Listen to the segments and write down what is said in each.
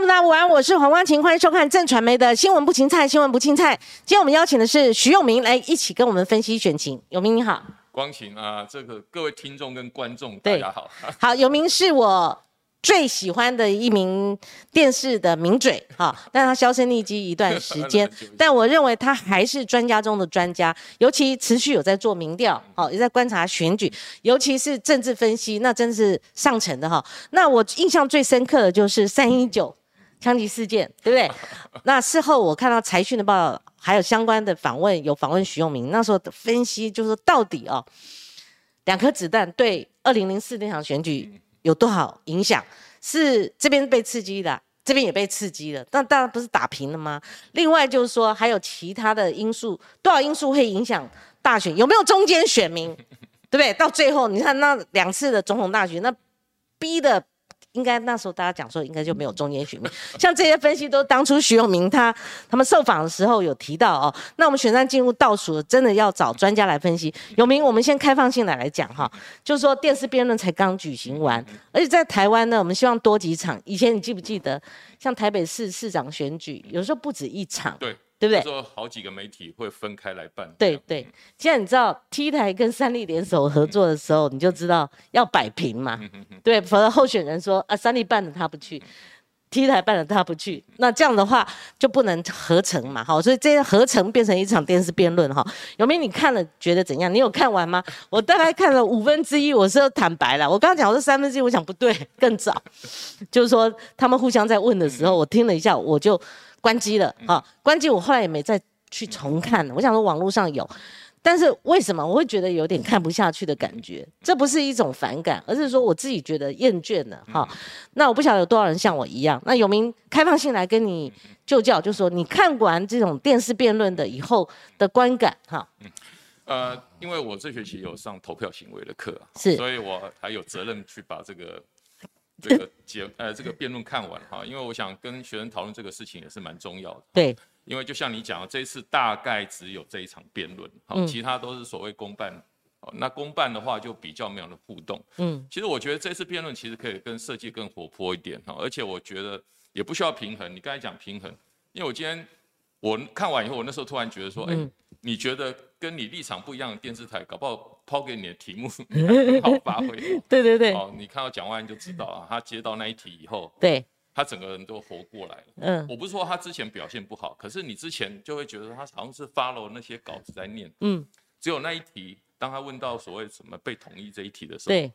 众们大家午安，我是黄光晴，欢迎收看正传媒的新闻不青菜，新闻不青菜。今天我们邀请的是徐永明来一起跟我们分析选情。永明你好，光晴啊，这个各位听众跟观众大家好。好，永明是我。最喜欢的一名电视的名嘴，哈，但他销声匿迹一段时间，但我认为他还是专家中的专家，尤其持续有在做民调，好，也在观察选举，尤其是政治分析，那真是上乘的哈。那我印象最深刻的就是三一九枪击事件，对不对？那事后我看到财讯的报道，还有相关的访问，有访问徐永明，那时候的分析就是说，到底哦，两颗子弹对二零零四那场选举。有多少影响？是这边被刺激的，这边也被刺激了，但当然不是打平了吗？另外就是说，还有其他的因素，多少因素会影响大选？有没有中间选民？对不对？到最后，你看那两次的总统大选，那逼的。应该那时候大家讲说，应该就没有中间选民。像这些分析都当初徐永明他他们受访的时候有提到哦。那我们选战进入倒数，真的要找专家来分析。永明，我们先开放性的来讲哈，就是说电视辩论才刚举行完，而且在台湾呢，我们希望多几场。以前你记不记得，像台北市市长选举，有时候不止一场。对。对不对？说好几个媒体会分开来办。对对，现在你知道 T 台跟三立联手合作的时候，你就知道要摆平嘛。对，否则候选人说啊，三立办的他不去，T 台办的他不去，那这样的话就不能合成嘛。好，所以这些合成变成一场电视辩论哈。有没有你看了觉得怎样？你有看完吗？我大概看了五分之一，我是坦白了。我刚刚讲我是三分之一，我想不对，更早，就是说他们互相在问的时候，我听了一下，我就。关机了啊！关机，我后来也没再去重看。我想说网络上有，但是为什么我会觉得有点看不下去的感觉？这不是一种反感，而是说我自己觉得厌倦了哈。那我不晓得有多少人像我一样。那有名开放性来跟你就教，就说你看完这种电视辩论的以后的观感哈。嗯，呃，因为我这学期有上投票行为的课，是，所以我还有责任去把这个。这个结呃，这个辩论看完哈，因为我想跟学生讨论这个事情也是蛮重要的。对，因为就像你讲的，这一次大概只有这一场辩论，好，其他都是所谓公办。哦，那公办的话就比较没有的互动。嗯，其实我觉得这次辩论其实可以跟设计更活泼一点哈，而且我觉得也不需要平衡。你刚才讲平衡，因为我今天我看完以后，我那时候突然觉得说，哎。你觉得跟你立场不一样的电视台，搞不好抛给你的题目 很好发挥。对对对。哦，你看到蒋万安就知道啊，他接到那一题以后，对，他整个人都活过来了。嗯。我不是说他之前表现不好，可是你之前就会觉得他好像是 follow 那些稿子在念。嗯。只有那一题，当他问到所谓什么被同意这一题的时候，对，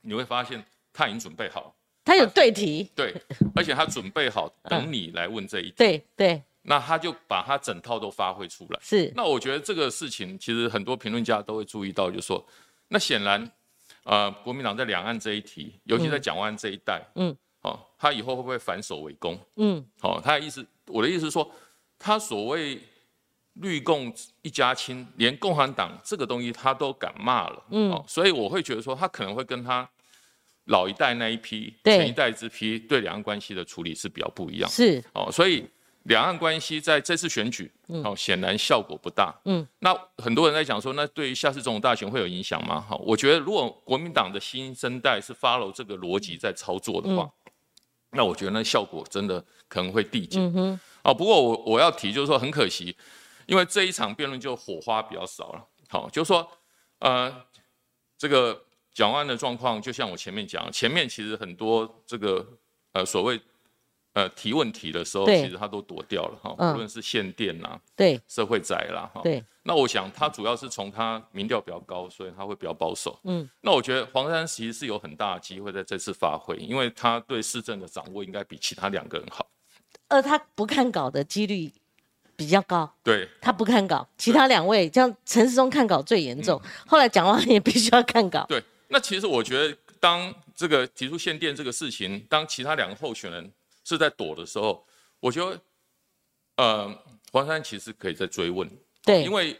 你会发现他已经准备好，他有对题。对，而且他准备好等你来问这一题。对对。那他就把他整套都发挥出来。是。那我觉得这个事情其实很多评论家都会注意到，就是说，那显然，呃，国民党在两岸这一题，尤其在蒋万这一代，嗯，哦，他以后会不会反手为攻？嗯，好，他的意思，我的意思是说，他所谓绿共一家亲，连共产党这个东西他都敢骂了，嗯，哦，所以我会觉得说，他可能会跟他老一代那一批、前一代之批对两岸关系的处理是比较不一样。是。哦，所以。两岸关系在这次选举，好，显然效果不大。嗯，那很多人在讲说，那对于下次总统大选会有影响吗？好，我觉得如果国民党的新生代是 follow 这个逻辑在操作的话，那我觉得那效果真的可能会递减。嗯哼。哦，不过我我要提就是说，很可惜，因为这一场辩论就火花比较少了。好，就是说，呃，这个蒋万的状况，就像我前面讲，前面其实很多这个呃所谓。呃，提问题的时候，其实他都躲掉了哈，无论是限电呐，对，社会宅啦，哈，对。那我想他主要是从他民调比较高，所以他会比较保守。嗯，那我觉得黄山其实是有很大的机会在这次发挥，因为他对市政的掌握应该比其他两个人好。呃他不看稿的几率比较高。对，他不看稿，其他两位像陈世忠看稿最严重，后来蒋万也必须要看稿。对，那其实我觉得当这个提出限电这个事情，当其他两个候选人。是在躲的时候，我觉得，呃，黄珊其实可以再追问，对，因为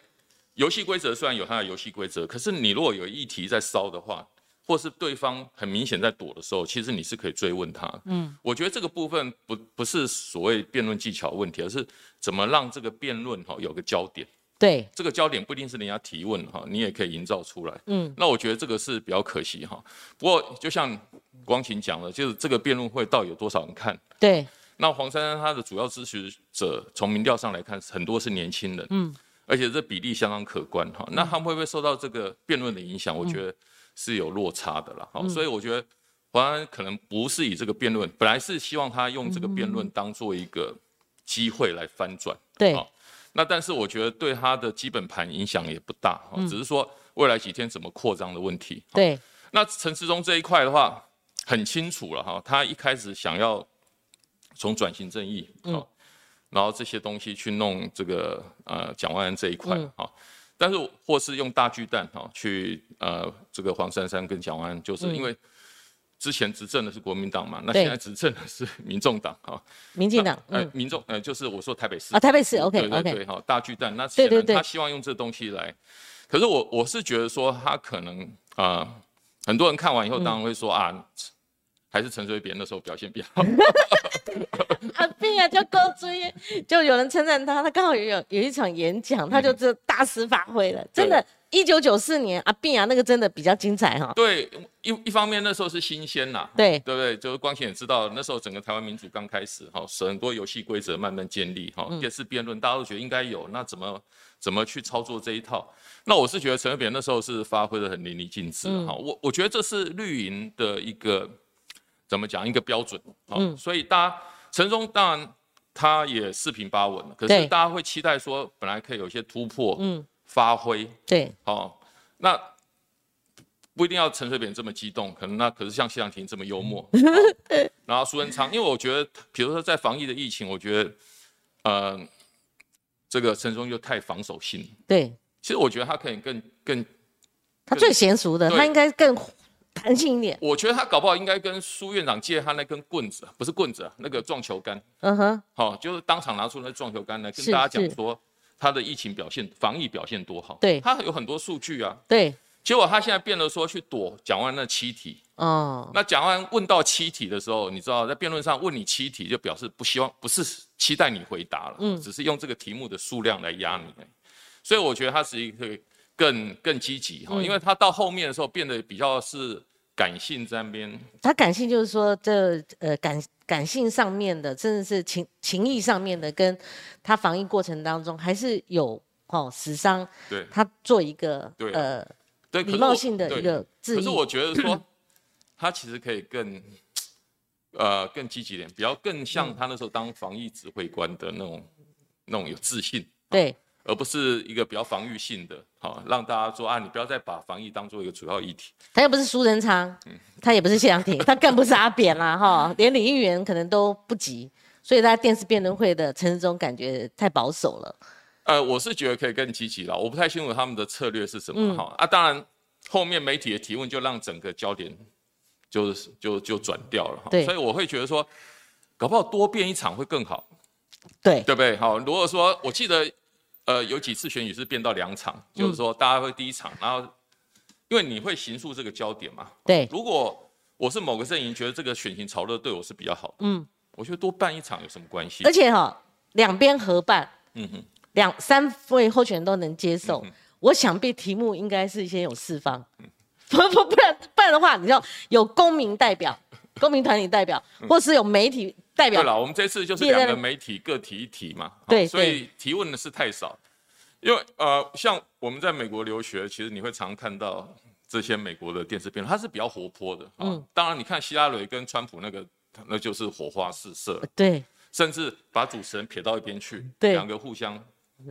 游戏规则虽然有它的游戏规则，可是你如果有议题在烧的话，或是对方很明显在躲的时候，其实你是可以追问他。嗯，我觉得这个部分不不是所谓辩论技巧问题，而是怎么让这个辩论哈有个焦点。对，这个焦点不一定是人家提问哈，你也可以营造出来。嗯，那我觉得这个是比较可惜哈。不过就像光晴讲了，就是这个辩论会到底有多少人看？对，那黄珊珊她的主要支持者从民调上来看，很多是年轻人，嗯，而且这比例相当可观哈。那他们会不会受到这个辩论的影响？我觉得是有落差的了。好，所以我觉得黄珊可能不是以这个辩论，本来是希望他用这个辩论当做一个机会来翻转。对。那但是我觉得对他的基本盘影响也不大，只是说未来几天怎么扩张的问题。对。那陈时中这一块的话，很清楚了哈，他一开始想要从转型正义，嗯，然后这些东西去弄这个呃蒋万安这一块哈，但是或是用大巨蛋哈去呃这个黄珊珊跟蒋万安，就是因为之前执政的是国民党嘛，那现在执政的是民众党哈，民进党，呃民众呃就是我说台北市啊台北市 OK OK 对哈大巨蛋，那显然他希望用这东西来，可是我我是觉得说他可能啊。很多人看完以后，当然会说啊，还是陈水扁那时候表现比较好。啊，病啊，就够追，就有人称赞他，他刚好有有一场演讲，他就这大师发挥了，真的。一九九四年啊，病啊，那个真的比较精彩哈。对，一一方面那时候是新鲜呐，对，对不对？就是光贤也知道，那时候整个台湾民主刚开始哈，很多游戏规则慢慢建立哈，电视辩论大家都觉得应该有，那怎么怎么去操作这一套？那我是觉得陈水扁那时候是发挥的很淋漓尽致哈，我我觉得这是绿营的一个怎么讲一个标准啊，所以大家陈忠当然他也四平八稳，可是大家会期待说本来可以有一些突破，嗯。发挥。对，哦，那不一定要陈水扁这么激动，可能那可是像谢长廷这么幽默，然后苏文昌，因为我觉得，比如说在防疫的疫情，我觉得，呃，这个陈松又太防守性，对，其实我觉得他可以更更，他最娴熟的，他应该更弹性一点。我觉得他搞不好应该跟苏院长借他那根棍子，不是棍子，啊那个撞球杆，嗯哼，好，就是当场拿出那撞球杆来跟大家讲说。他的疫情表现、防疫表现多好？对，他有很多数据啊。对，结果他现在变了，说去躲蒋万那七题。哦。那蒋万问到七题的时候，你知道在辩论上问你七题，就表示不希望，不是期待你回答了，嗯，只是用这个题目的数量来压你。所以我觉得他是一个更更积极哈，因为他到后面的时候变得比较是。感性这边，他感性就是说，这呃感感性上面的，甚至是情情谊上面的，跟他防疫过程当中还是有哦死伤，对，他做一个对呃对礼貌性的一个质疑。可是我觉得说，他其实可以更呃更积极点，比较更像他那时候当防疫指挥官的那种那种有自信。对。而不是一个比较防御性的，好让大家说啊，你不要再把防疫当做一个主要议题。他又不是苏仁昌，他也不是谢长廷，他更不是阿扁啦，哈，连李议员可能都不及，所以在电视辩论会的陈志忠感觉太保守了。呃，我是觉得可以更积极了，我不太清楚他们的策略是什么，哈啊，当然后面媒体的提问就让整个焦点就是就就转掉了，哈，所以我会觉得说，搞不好多变一场会更好，对对不对？好，如果说我记得。呃，有几次选举是变到两场，就是说大家会第一场，然后因为你会形塑这个焦点嘛。对。如果我是某个阵营，觉得这个选情潮热对我是比较好的，嗯，我觉得多办一场有什么关系？而且哈，两边合办，嗯哼，两三位候选人都能接受，我想必题目应该是先有四方，不不不然不然的话，你知道有公民代表、公民团体代表，或是有媒体。代表对了，我们这次就是两个媒体各提一提嘛，对，所以提问的是太少，因为呃，像我们在美国留学，其实你会常看到这些美国的电视辩论，它是比较活泼的，嗯，当然你看希拉蕊跟川普那个，那就是火花四射，对，甚至把主持人撇到一边去，对，两个互相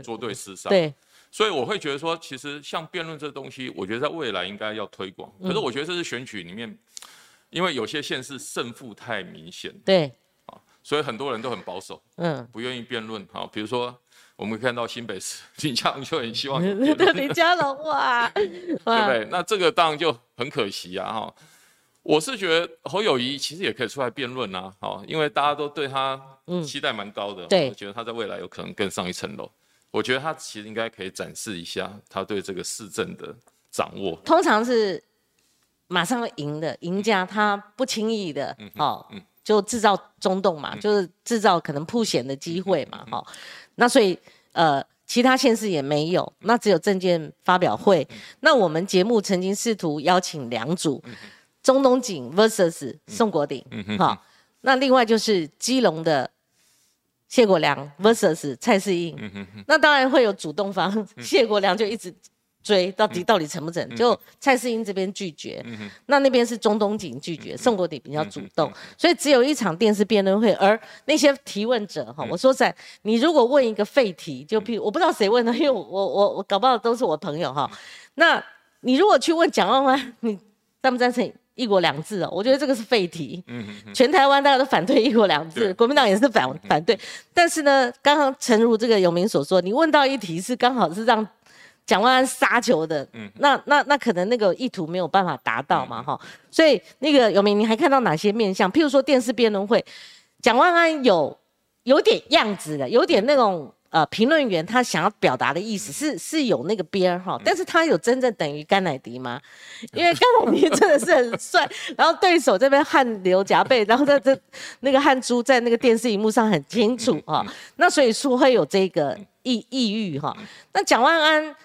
作对厮杀，对，所以我会觉得说，其实像辩论这东西，我觉得在未来应该要推广，可是我觉得这是选举里面，因为有些县市胜负太明显，对。所以很多人都很保守，嗯，不愿意辩论。好，比如说我们看到新北市林佳龙就很希望林佳龙哇，对不对？那这个当然就很可惜啊，哈。我是觉得侯友谊其实也可以出来辩论啊，好，因为大家都对他期待蛮高的，对，觉得他在未来有可能更上一层楼。我觉得他其实应该可以展示一下他对这个市政的掌握。通常是马上会赢的赢家，他不轻易的，哦。就制造中动嘛，就是制造可能铺险的机会嘛，哈。那所以呃，其他县市也没有，那只有证件发表会。那我们节目曾经试图邀请两组，中东锦 vs 宋国鼎，好。那另外就是基隆的谢国良 versus 蔡世英，那当然会有主动方，谢国良就一直追到底到底成不成，就蔡世英这边拒绝，那那边是中东锦拒绝，宋国鼎比较主动，所以只有一场电视辩论会，而那些提问者哈，我说在你如果问一个废题，就譬如我不知道谁问的，因为我我我搞不好都是我朋友哈，那你如果去问蒋万安，你赞不赞成？一国两制哦，我觉得这个是废题。嗯嗯全台湾大家都反对一国两制，国民党也是反反对。但是呢，刚刚诚如这个永明所说，你问到一题是刚好是让蒋万安杀球的，嗯，那那那可能那个意图没有办法达到嘛，哈。所以那个永明，你还看到哪些面相？譬如说电视辩论会，蒋万安有有点样子的，有点那种。呃，评论员他想要表达的意思是是有那个边儿哈，但是他有真正等于甘乃迪吗？因为甘乃迪真的是很帅，然后对手这边汗流浃背，然后在这那个汗珠在那个电视荧幕上很清楚哈，那所以说会有这个抑抑郁哈。那蒋万安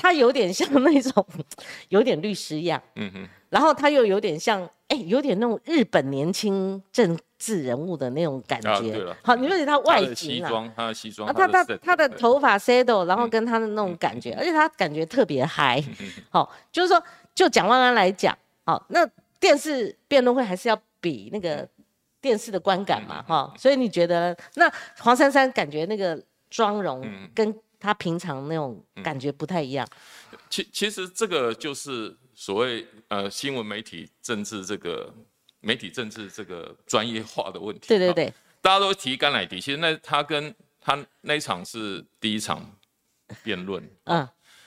他有点像那种 有点律师样，嗯哼，然后他又有点像哎，有点那种日本年轻政治人物的那种感觉，好，你说他外形啊，他的西装，他他他的头发 settle，然后跟他的那种感觉，而且他感觉特别嗨，好，就是说，就蒋万安来讲，好，那电视辩论会还是要比那个电视的观感嘛，哈，所以你觉得那黄珊珊感觉那个妆容跟他平常那种感觉不太一样，其其实这个就是所谓呃新闻媒体政治这个。媒体政治这个专业化的问题，对对对，大家都提甘乃迪，其实那他跟他那一场是第一场辩论，嗯，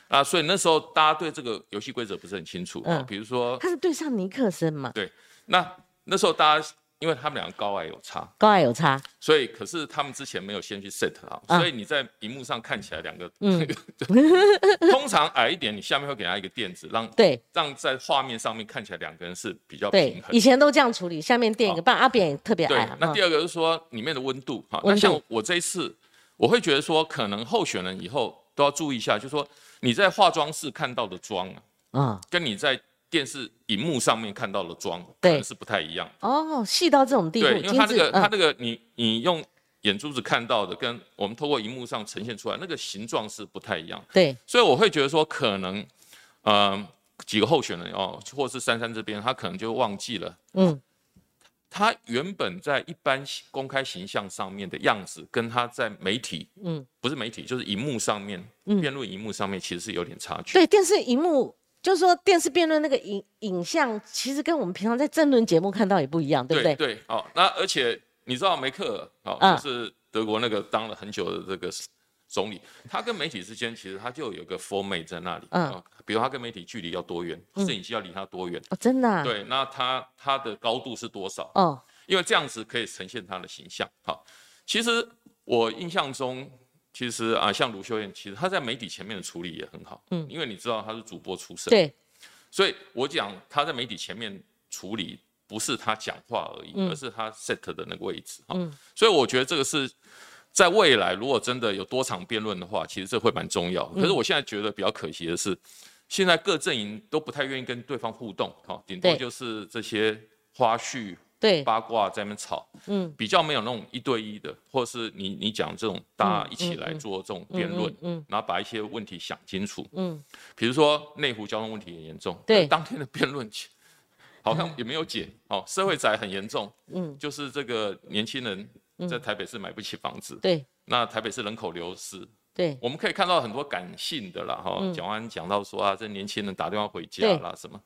啊，所以那时候大家对这个游戏规则不是很清楚，嗯，比如说他是对上尼克森嘛，对，那那时候大家。因为他们两个高矮有差，高矮有差，所以可是他们之前没有先去 set 好，所以你在荧幕上看起来两个嗯，通常矮一点，你下面会给他一个垫子，让对，让在画面上面看起来两个人是比较平衡。以前都这样处理，下面垫一个，不然阿扁也特别矮。那第二个是说里面的温度，哈，那像我这一次，我会觉得说，可能候选人以后都要注意一下，就是说你在化妆室看到的妆啊，嗯，跟你在。电视荧幕上面看到的妆，可能是不太一样哦，细到这种地步。对，因为它那个它那个你你用眼珠子看到的，跟我们透过荧幕上呈现出来那个形状是不太一样。对，所以我会觉得说，可能呃几个候选人哦，或是珊珊这边，他可能就忘记了，嗯，他原本在一般公开形象上面的样子，跟他在媒体，嗯，不是媒体，就是荧幕上面，辩论荧幕上面其实是有点差距。对，电视荧幕。就是说，电视辩论那个影影像，其实跟我们平常在政论节目看到也不一样，对不对？对，哦，那而且你知道梅克尔，哦，就是德国那个当了很久的这个总理，他跟媒体之间其实他就有个 format 在那里，嗯，比如他跟媒体距离要多远，摄影机要离他多远，哦，真的？对，那他他的高度是多少？哦，因为这样子可以呈现他的形象。好，其实我印象中。其实啊，像卢秀燕，其实她在媒体前面的处理也很好，嗯，因为你知道她是主播出身，对，所以我讲她在媒体前面处理，不是她讲话而已，而是她 set 的那个位置，嗯，所以我觉得这个是在未来如果真的有多场辩论的话，其实这会蛮重要。可是我现在觉得比较可惜的是，现在各阵营都不太愿意跟对方互动，哈，顶多就是这些花絮。对。八卦在那边吵，嗯，比较没有那种一对一的，或者是你你讲这种大家一起来做这种辩论，嗯，然后把一些问题想清楚，嗯，比如说内湖交通问题很严重，对，当天的辩论好像也没有解，哦，社会宅很严重，嗯，就是这个年轻人在台北市买不起房子，对，那台北市人口流失，对，我们可以看到很多感性的啦，哈，讲完讲到说啊，这年轻人打电话回家啦什么，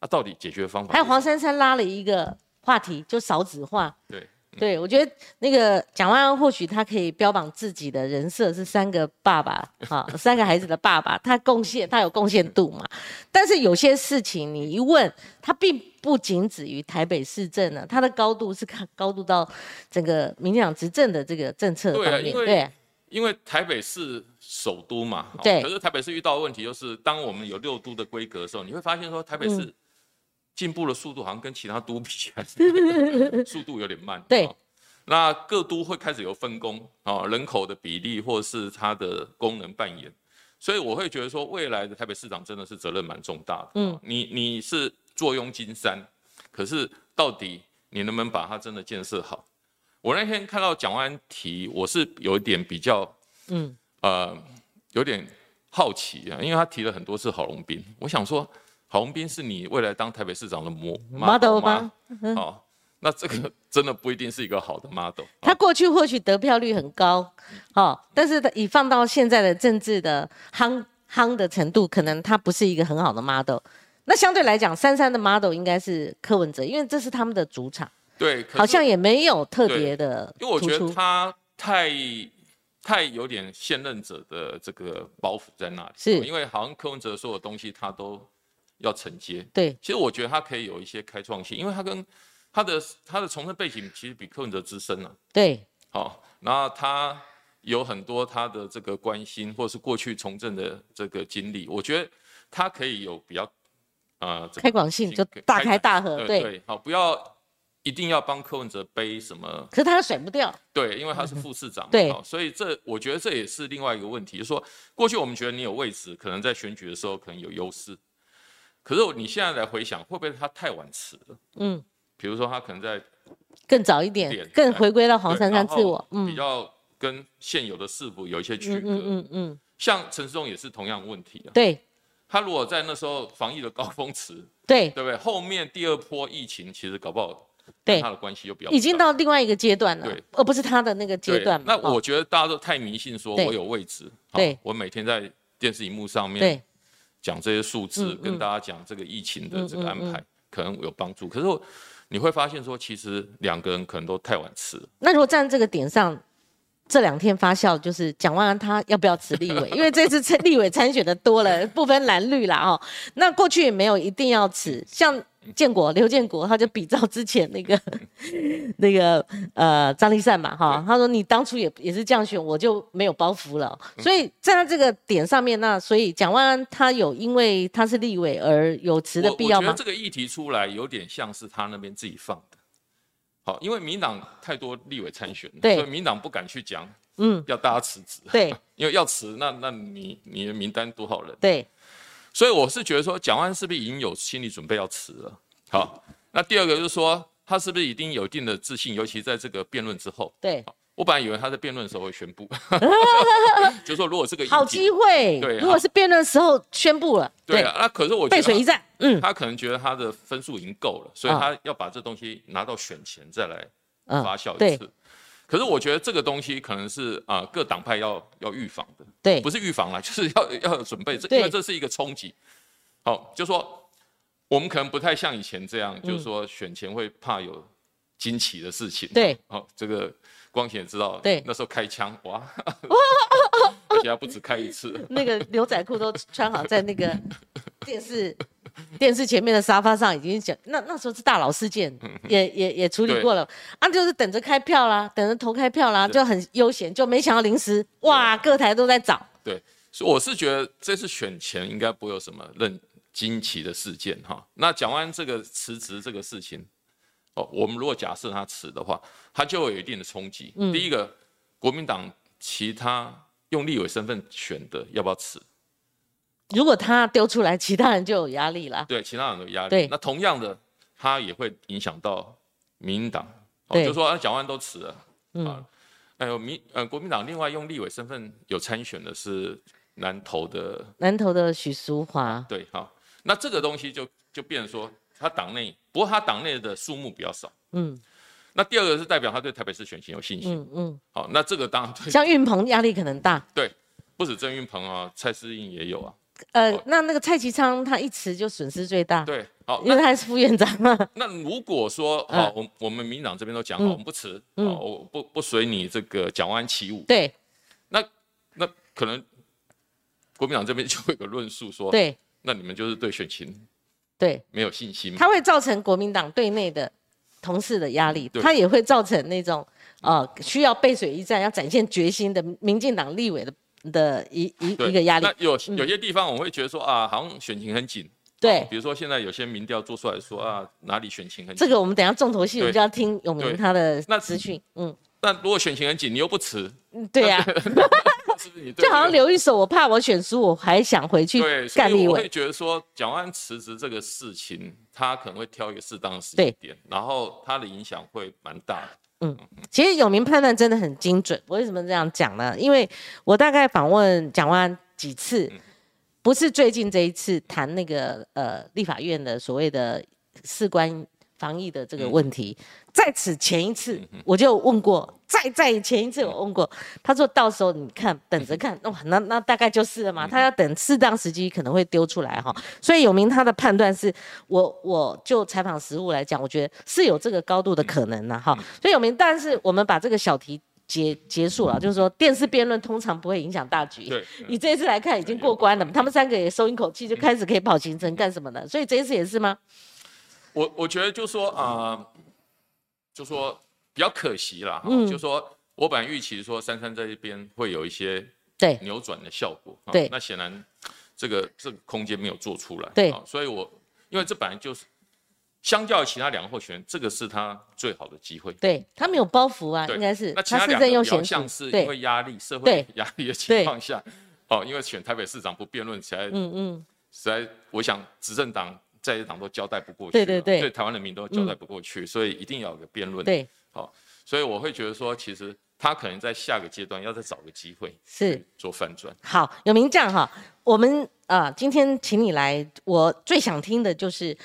啊，到底解决方法？还有黄珊珊拉了一个。话题就少子化，对，对我觉得那个蒋万安或许他可以标榜自己的人设是三个爸爸，哈，三个孩子的爸爸，他贡献他有贡献度嘛？但是有些事情你一问他，并不仅止于台北市政呢，他的高度是看高度到整个民进党执政的这个政策方面，对，因为台北市首都嘛，对，可是台北市遇到的问题就是，当我们有六都的规格的时候，你会发现说台北市。进步的速度好像跟其他都比起来，速度有点慢。对，那各都会开始有分工啊，人口的比例或是它的功能扮演，所以我会觉得说，未来的台北市长真的是责任蛮重大的。嗯，你你是坐拥金山，可是到底你能不能把它真的建设好？我那天看到蒋万安提，我是有一点比较，嗯，呃，有点好奇啊，因为他提了很多次郝龙斌，我想说，郝龙斌是你未来当台北市长的模 model 吗？哦，那这个真的不一定是一个好的 model。他过去或许得票率很高，哦，但是以放到现在的政治的夯夯的程度，可能他不是一个很好的 model。那相对来讲，三三的 model 应该是柯文哲，因为这是他们的主场。对，好像也没有特别的。因为我觉得他太太有点现任者的这个包袱在那里。是，因为好像柯文哲所有东西他都要承接。对，其实我觉得他可以有一些开创性，因为他跟他的他的从政背景其实比柯文哲资深了。对，好，然后他有很多他的这个关心，或者是过去从政的这个经历，我觉得他可以有比较。呃，开广性就大开大合，对，好，不要一定要帮柯文哲背什么，可是他甩不掉，对，因为他是副市长，对，所以这我觉得这也是另外一个问题，就是说过去我们觉得你有位置，可能在选举的时候可能有优势，可是你现在来回想，会不会他太晚辞了？嗯，比如说他可能在更早一点，更回归到黄珊珊自我，嗯，比较跟现有的市府有一些区隔，嗯嗯嗯，像陈世忠也是同样问题啊，对。他如果在那时候防疫的高峰期，对。对不对？后面第二波疫情其实搞不好，对。他的关系就比较已经到另外一个阶段了，对，而不是他的那个阶段。那我觉得大家都太迷信，说我有位置，对，我每天在电视荧幕上面讲这些数字，跟大家讲这个疫情的这个安排，可能有帮助。可是你会发现说，其实两个人可能都太晚吃了。那如果站在这个点上？这两天发酵就是蒋万安他要不要辞立委，因为这次 立委参选的多了，不分蓝绿啦哦。那过去也没有一定要辞，像建国刘建国他就比照之前那个 那个呃张立善嘛哈，他说你当初也也是这样选，我就没有包袱了。所以站在这个点上面，那所以蒋万安他有因为他是立委而有辞的必要吗？我觉得这个议题出来有点像是他那边自己放的。好，因为民党太多立委参选，所以民党不敢去讲，嗯，要大家辞职，对，因为要辞，那那你你的名单多少人？对，所以我是觉得说，蒋万是不是已经有心理准备要辞了？好，那第二个就是说，他是不是已经有一定的自信，尤其在这个辩论之后？对。我本来以为他在辩论的时候会宣布，就说如果这个好机会，对，如果是辩论时候宣布了，对啊，那可是我背水一战，嗯，他可能觉得他的分数已经够了，所以他要把这东西拿到选前再来发酵一次。可是我觉得这个东西可能是啊各党派要要预防的，对，不是预防啦，就是要要准备，这因为这是一个冲击。好，就说我们可能不太像以前这样，就是说选前会怕有惊奇的事情，对，好这个。光显知道，对，那时候开枪，哇，而且还不止开一次。那个牛仔裤都穿好，在那个电视 电视前面的沙发上已经讲，那那时候是大佬事件，也也也处理过了，啊，就是等着开票啦，等着投开票啦，就很悠闲，就没想到临时，哇，各台都在找。对，所以我是觉得这次选前应该不会有什么任惊奇的事件哈。那讲完这个辞职这个事情。哦我们如果假设他辞的话，他就会有一定的冲击。第一个，国民党其他用立委身份选的要不要辞？如果他丢出来，其他人就有压力了。对，其他人有压力。对，那同样的，他也会影响到民进党。对，就说啊，蒋万都辞了。嗯。哎呦，民呃，国民党另外用立委身份有参选的是南投的南投的许淑华。对，好，那这个东西就就变成说。他党内，不过他党内的数目比较少。嗯，那第二个是代表他对台北市选情有信心。嗯嗯，好，那这个当然像运鹏压力可能大。对，不止郑运鹏啊，蔡思应也有啊。呃，那那个蔡其昌他一辞就损失最大。对，好，因为他是副院长嘛。那如果说好，我我们民党这边都讲好，我们不辞，我不不随你这个蒋万起舞。对，那那可能国民党这边就会有个论述说，对，那你们就是对选情。对，没有信心，它会造成国民党对内的同事的压力，它也会造成那种呃需要背水一战、要展现决心的民进党立委的的一一一个压力。那有有些地方我会觉得说啊，好像选情很紧。对，比如说现在有些民调做出来说啊，哪里选情很紧。这个我们等下重头戏，我们就要听永明他的那资讯。嗯，那如果选情很紧，你又不辞，嗯，对呀。是不是你 就好像留一手，我怕我选输，我还想回去干立委。我会觉得说，蒋万辞职这个事情，他可能会挑一个适当的时间点，然后他的影响会蛮大的。嗯，其实有名判断真的很精准。为什么这样讲呢？因为我大概访问蒋万几次，不是最近这一次谈那个呃立法院的所谓的事关防疫的这个问题，在此前一次我就问过，再在前一次我问过，他说到时候你看等着看，哇，那那大概就是了嘛，他要等适当时机可能会丢出来哈。所以有明他的判断是我我就采访实物来讲，我觉得是有这个高度的可能的哈。所以有明，但是我们把这个小题。结结束了，就是说电视辩论通常不会影响大局。对，你这一次来看已经过关了，他们三个也松一口气，就开始可以跑行程干什么的。所以这一次也是吗？我我觉得就说啊，就说比较可惜啦。嗯，就说我本来预期说珊珊这一边会有一些对扭转的效果。对，那显然这个这个空间没有做出来。对，所以我因为这本来就是。相较于其他两个候选人，这个是他最好的机会。对他没有包袱啊，应该是。那其他两个比较像是因为压力、社会压力的情况下，哦，因为选台北市长不辩论起来，嗯嗯，实在我想执政党在野党都交代不过去，对对对，对台湾人民都交代不过去，所以一定要有个辩论。对，好，所以我会觉得说，其实他可能在下个阶段要再找个机会是做翻转。好，有名将哈，我们啊今天请你来，我最想听的就是。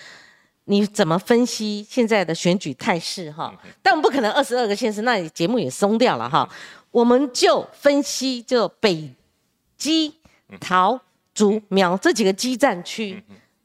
你怎么分析现在的选举态势哈？但我们不可能二十二个县市，那你节目也松掉了哈。我们就分析就北基、桃竹苗这几个基站区。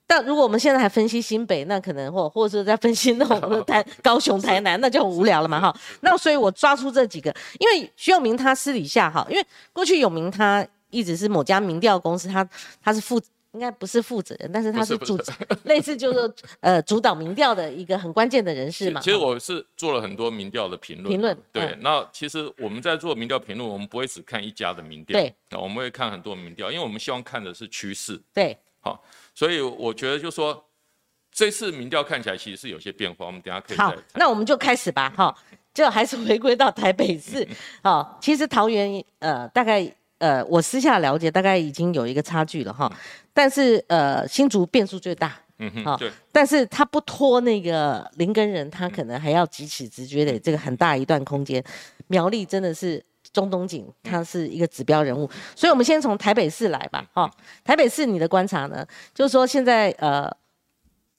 但如果我们现在还分析新北，那可能或或者是在分析那种台 高雄、台南，那就很无聊了嘛哈。那所以我抓出这几个，因为徐永明他私底下哈，因为过去永明他一直是某家民调公司，他他是负。应该不是负责人，但是他是主 类似就是呃主导民调的一个很关键的人士嘛。其实我是做了很多民调的评论。评论对，那其实我们在做民调评论，我们不会只看一家的民调，对，那我们会看很多民调，因为我们希望看的是趋势。对，好，所以我觉得就说这次民调看起来其实是有些变化，我们等下可以好，那我们就开始吧，哈，就还是回归到台北市，好，其实桃园呃大概。呃，我私下了解，大概已经有一个差距了哈，但是呃，新竹变数最大，嗯哼，对，但是他不拖那个林根人，他可能还要急起直觉的这个很大一段空间。苗栗真的是中东锦，他是一个指标人物，所以我们先从台北市来吧，哈，台北市你的观察呢，就是说现在呃，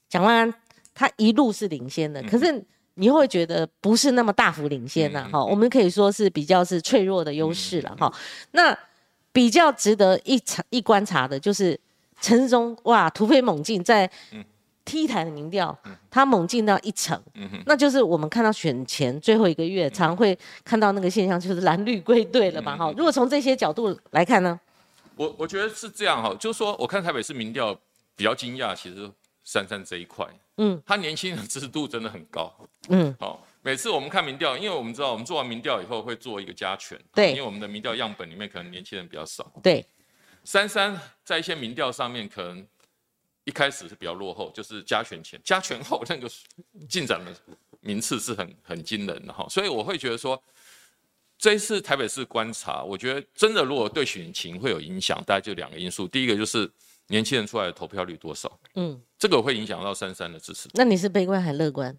蒋万安他一路是领先的，可是。你会觉得不是那么大幅领先呐，哈，我们可以说是比较是脆弱的优势了，哈。那比较值得一查一观察的就是陈世忠，哇，突飞猛进，在 T 台的民调，他猛进到一成，那就是我们看到选前最后一个月，常会看到那个现象，就是蓝绿归队了嘛，哈。如果从这些角度来看呢，我我觉得是这样哈，就是说，我看台北市民调比较惊讶，其实珊珊这一块。嗯，他年轻人支持度真的很高。嗯，好，每次我们看民调，因为我们知道我们做完民调以后会做一个加权。对，因为我们的民调样本里面可能年轻人比较少。对，珊珊在一些民调上面可能一开始是比较落后，就是加权前、加权后那个进展的名次是很很惊人的哈。所以我会觉得说，这一次台北市观察，我觉得真的如果对选情会有影响，大概就两个因素。第一个就是。年轻人出来的投票率多少？嗯，这个会影响到珊珊的支持。那你是悲观还乐观？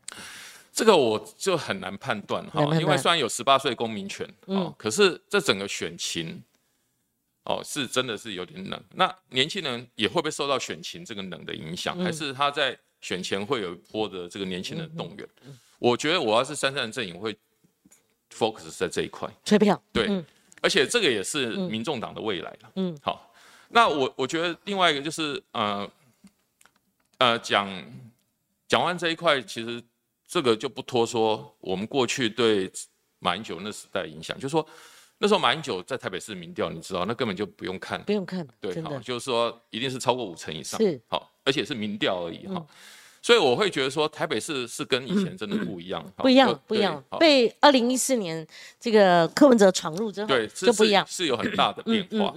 这个我就很难判断哈，因为虽然有十八岁公民权，哦，可是这整个选情，哦，是真的是有点冷。那年轻人也会不会受到选情这个冷的影响？还是他在选前会有一波的这个年轻人动员？我觉得我要是珊珊的阵营，会 focus 在这一块，催票。对，而且这个也是民众党的未来了。嗯，好。那我我觉得另外一个就是呃呃讲讲完这一块，其实这个就不脱说我们过去对马英九那时代影响，就是说那时候马英九在台北市民调，你知道那根本就不用看，不用看，对，好，就是说一定是超过五成以上，是。好，而且是民调而已哈，所以我会觉得说台北市是跟以前真的不一样，不一样，不一样，被二零一四年这个柯文哲闯入之后，对，就不一样，是有很大的变化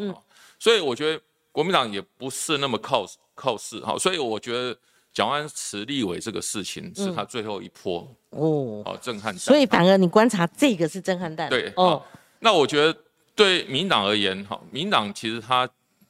所以我觉得国民党也不是那么靠靠势哈，所以我觉得蒋安慈立委这个事情是他最后一波哦，哦震撼。所以反而你观察这个是震撼弹。对哦，那我觉得对民党而言哈，民党其实他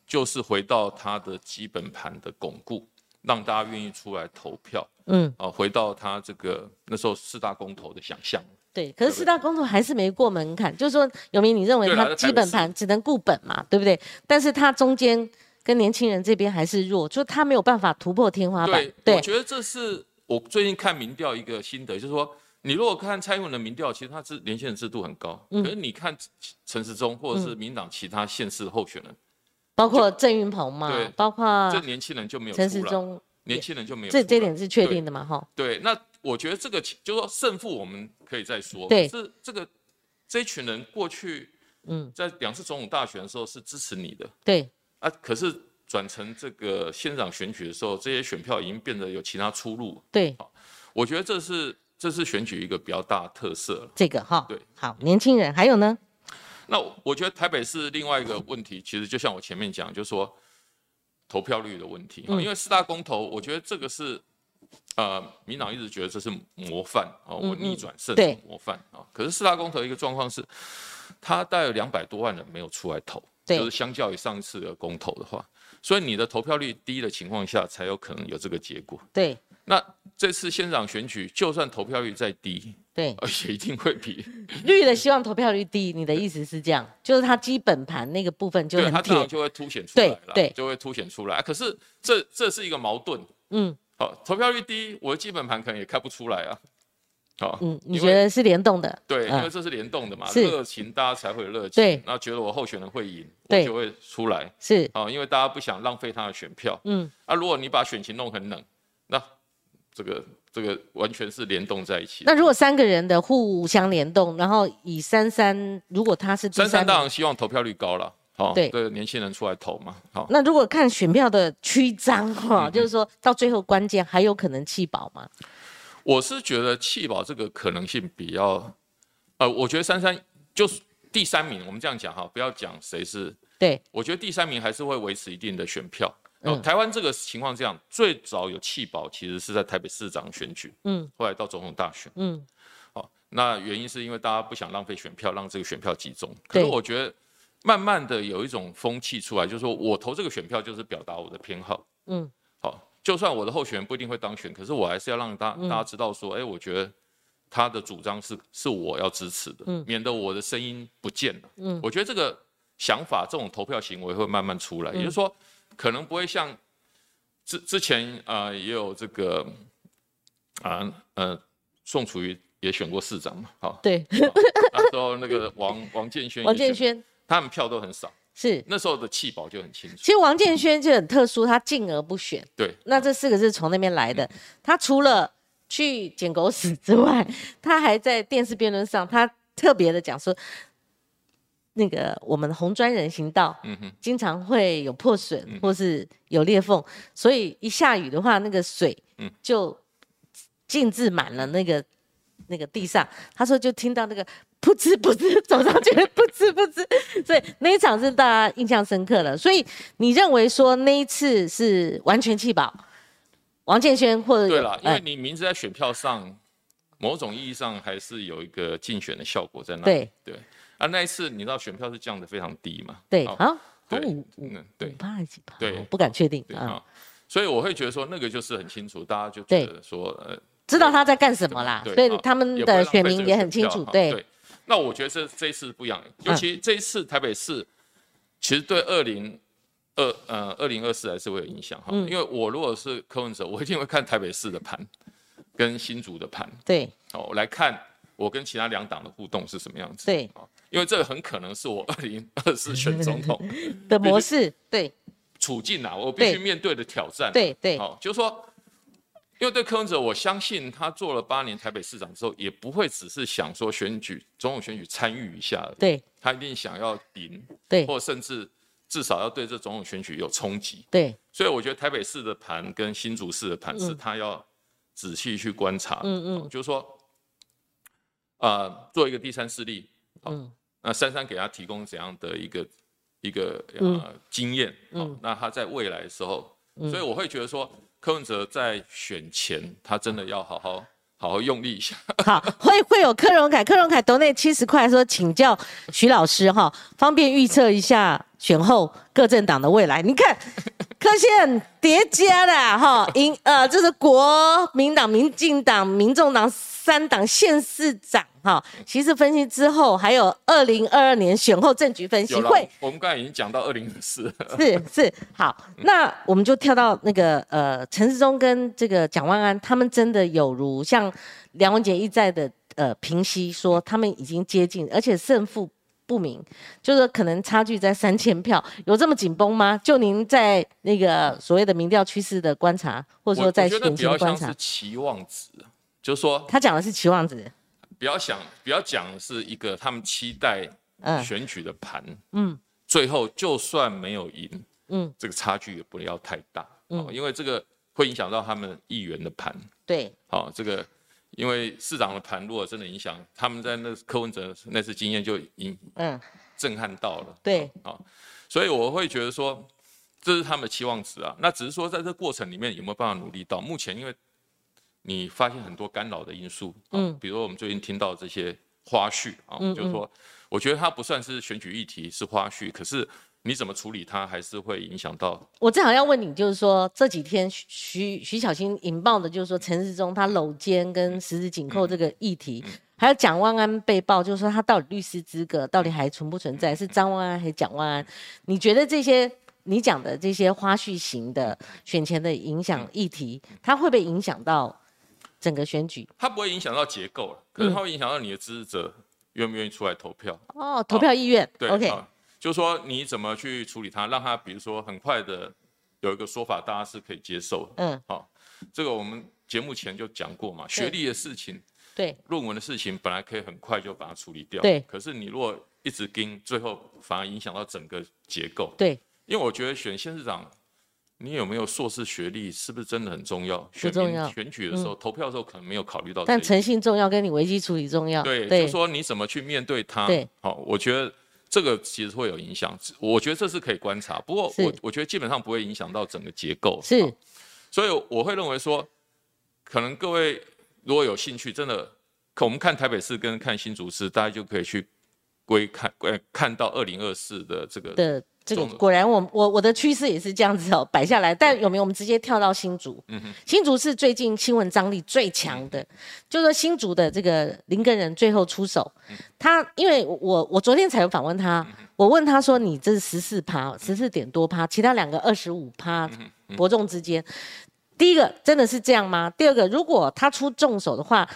就是回到他的基本盘的巩固，让大家愿意出来投票。嗯，啊，回到他这个那时候四大公投的想象。对，可是四大公投还是没过门槛，就是说，有明，你认为它基本盘只能固本嘛，对不对？但是它中间跟年轻人这边还是弱，就它没有办法突破天花板。对，我觉得这是我最近看民调一个心得，就是说，你如果看蔡英文的民调，其实他是年轻人制度很高，可是你看陈时中或者是民党其他县市的候选人，包括郑云鹏嘛，对，包括这年轻人就没有陈时中，年轻人就没有，这这点是确定的嘛？哈，对，那。我觉得这个就是说胜负我们可以再说，对，是这个这一群人过去，嗯，在两次总统大选的时候是支持你的，对，啊，可是转成这个县长选举的时候，这些选票已经变得有其他出路，对，好，我觉得这是这是选举一个比较大的特色了，这个哈，对，好，年轻人还有呢，那我觉得台北市另外一个问题，其实就像我前面讲，就是说投票率的问题，因为四大公投，我觉得这个是。呃，民党一直觉得这是模范啊，我逆转胜模范啊。可是四大公投一个状况是，他大概有两百多万人没有出来投，就是相较于上一次的公投的话，所以你的投票率低的情况下，才有可能有这个结果。对，那这次县长选举，就算投票率再低，对，而且一定会比 绿的希望投票率低。你的意思是这样，就是他基本盘那个部分就很铁，就会凸显出来了，对，就会凸显出来。可是这这是一个矛盾，嗯。好，投票率低，我的基本盘可能也开不出来啊。好，嗯，你觉得是联动的？对，因为这是联动的嘛，热情大家才会有热情。对，那觉得我候选人会赢，我就会出来。是，啊，因为大家不想浪费他的选票。嗯，啊，如果你把选情弄很冷，那这个这个完全是联动在一起。那如果三个人的互相联动，然后以三三，如果他是三三，当然希望投票率高了。好，对对，年轻人出来投嘛。好，那如果看选票的曲张哈，就是说到最后关键还有可能弃保吗？我是觉得弃保这个可能性比较，呃，我觉得三三就是第三名，我们这样讲哈，不要讲谁是。对，我觉得第三名还是会维持一定的选票。嗯，台湾这个情况这样，最早有弃保其实是在台北市长选举，嗯，后来到总统大选，嗯，好，那原因是因为大家不想浪费选票，让这个选票集中。可是我觉得。慢慢的有一种风气出来，就是说我投这个选票就是表达我的偏好。嗯，好，就算我的候选人不一定会当选，可是我还是要让大大家知道说，哎，我觉得他的主张是是我要支持的，嗯。免得我的声音不见了。嗯，我觉得这个想法，这种投票行为会慢慢出来，也就是说，可能不会像之之前啊，也有这个啊呃，宋楚瑜也选过市长嘛，好，对，那时候那个 王王建轩，王建轩。他们票都很少，是那时候的弃保就很清楚。其实王建轩就很特殊，他进而不选。对，那这四个字从那边来的。他除了去捡狗屎之外，他还在电视辩论上，他特别的讲说，那个我们红砖人行道，嗯哼，经常会有破损或是有裂缝，所以一下雨的话，那个水就浸渍满了那个那个地上。他说就听到那个。不知不知走上去，不知不知，所以那一场是大家印象深刻的。所以你认为说那一次是完全弃保，王建轩或者对了，因为你名字在选票上，某种意义上还是有一个竞选的效果在那。对对，啊，那一次你知道选票是降的非常低嘛？对啊，对，嗯，对，五趴还是几趴？对，不敢确定啊。所以我会觉得说那个就是很清楚，大家就觉得说呃，知道他在干什么啦。所以他们的选民也很清楚，对。那我觉得这这一次不一样，尤其这一次台北市，其实对二零二呃二零二四还是会有影响哈。因为我如果是柯文哲，我一定会看台北市的盘，跟新竹的盘。对。哦，来看我跟其他两党的互动是什么样子。对。因为这个很可能是我 二零二四选总统 的模式。对。处境啊，我必须面对的挑战。对对。哦，就是说。因为对柯文哲，我相信他做了八年台北市长之后，也不会只是想说选举总统选举参与一下，对，他一定想要赢，对，或甚至至少要对这总统选举有冲击，对。所以我觉得台北市的盘跟新竹市的盘是他要仔细去观察，嗯嗯，就是说，啊，做一个第三势力，嗯，那珊珊给他提供怎样的一个一个呃经验，嗯，那他在未来的时候，所以我会觉得说。柯文哲在选前，他真的要好好好好用力一下。好，会会有柯荣凯，柯荣凯得那七十块，说请教徐老师哈，方便预测一下选后各政党的未来。你看，柯县叠加的哈，赢呃，这是国民党、民进党、民众党三党县市长哈，其实分析之后，还有二零二二年选后政局分析会。我们刚才已经讲到二零二四。是是，好，那我们就跳到那个呃，陈世忠跟这个蒋万安，他们真的有如像梁文杰一再的呃平息说，他们已经接近，而且胜负。不明，就是可能差距在三千票，有这么紧绷吗？就您在那个所谓的民调趋势的观察，或者说在选情观察，是期望值，就是说他讲的是期望值，不要想不要讲是一个他们期待选举的盘，嗯，最后就算没有赢，嗯，这个差距也不要太大，嗯，因为这个会影响到他们议员的盘，对，好这个。因为市长的盘如果真的影响，他们在那柯文哲那次经验就影嗯震撼到了，对啊，所以我会觉得说这是他们的期望值啊。那只是说在这过程里面有没有办法努力到？目前因为你发现很多干扰的因素，嗯，比如我们最近听到这些花絮啊，就是说我觉得它不算是选举议题，是花絮，可是。你怎么处理它，还是会影响到？我正好要问你，就是说这几天徐徐小新引爆的，就是说陈世忠他搂肩跟十指紧扣这个议题，还有蒋万安被曝，就是说他到底律师资格到底还存不存在？是张万安还是蒋万安？你觉得这些你讲的这些花絮型的选前的影响议题，它会不会影响到整个选举？它不会影响到结构了，可是它会影响到你的支持者愿不愿意出来投票？哦，投票意愿。对，OK。就是说你怎么去处理它，让它比如说很快的有一个说法，大家是可以接受的。嗯，好，这个我们节目前就讲过嘛，学历的事情，对，论文的事情本来可以很快就把它处理掉。对，可是你如果一直盯，最后反而影响到整个结构。对，因为我觉得选县市长，你有没有硕士学历是不是真的很重要？不重要。选举的时候，投票的时候可能没有考虑到。但诚信重要，跟你危机处理重要。对，就说你怎么去面对它。对，好，我觉得。这个其实会有影响，我觉得这是可以观察。不过我我觉得基本上不会影响到整个结构。是，所以我会认为说，可能各位如果有兴趣，真的，我们看台北市跟看新竹市，大家就可以去归看，呃，看到二零二四的这个的。这个果然，我我我的趋势也是这样子哦，摆下来。但有没有我们直接跳到新竹？新竹是最近新闻张力最强的，就是说新竹的这个林根人最后出手。他因为我我昨天才有访问他，我问他说：“你这是十四趴，十四点多趴，其他两个二十五趴，伯仲之间。第一个真的是这样吗？第二个，如果他出重手的话？”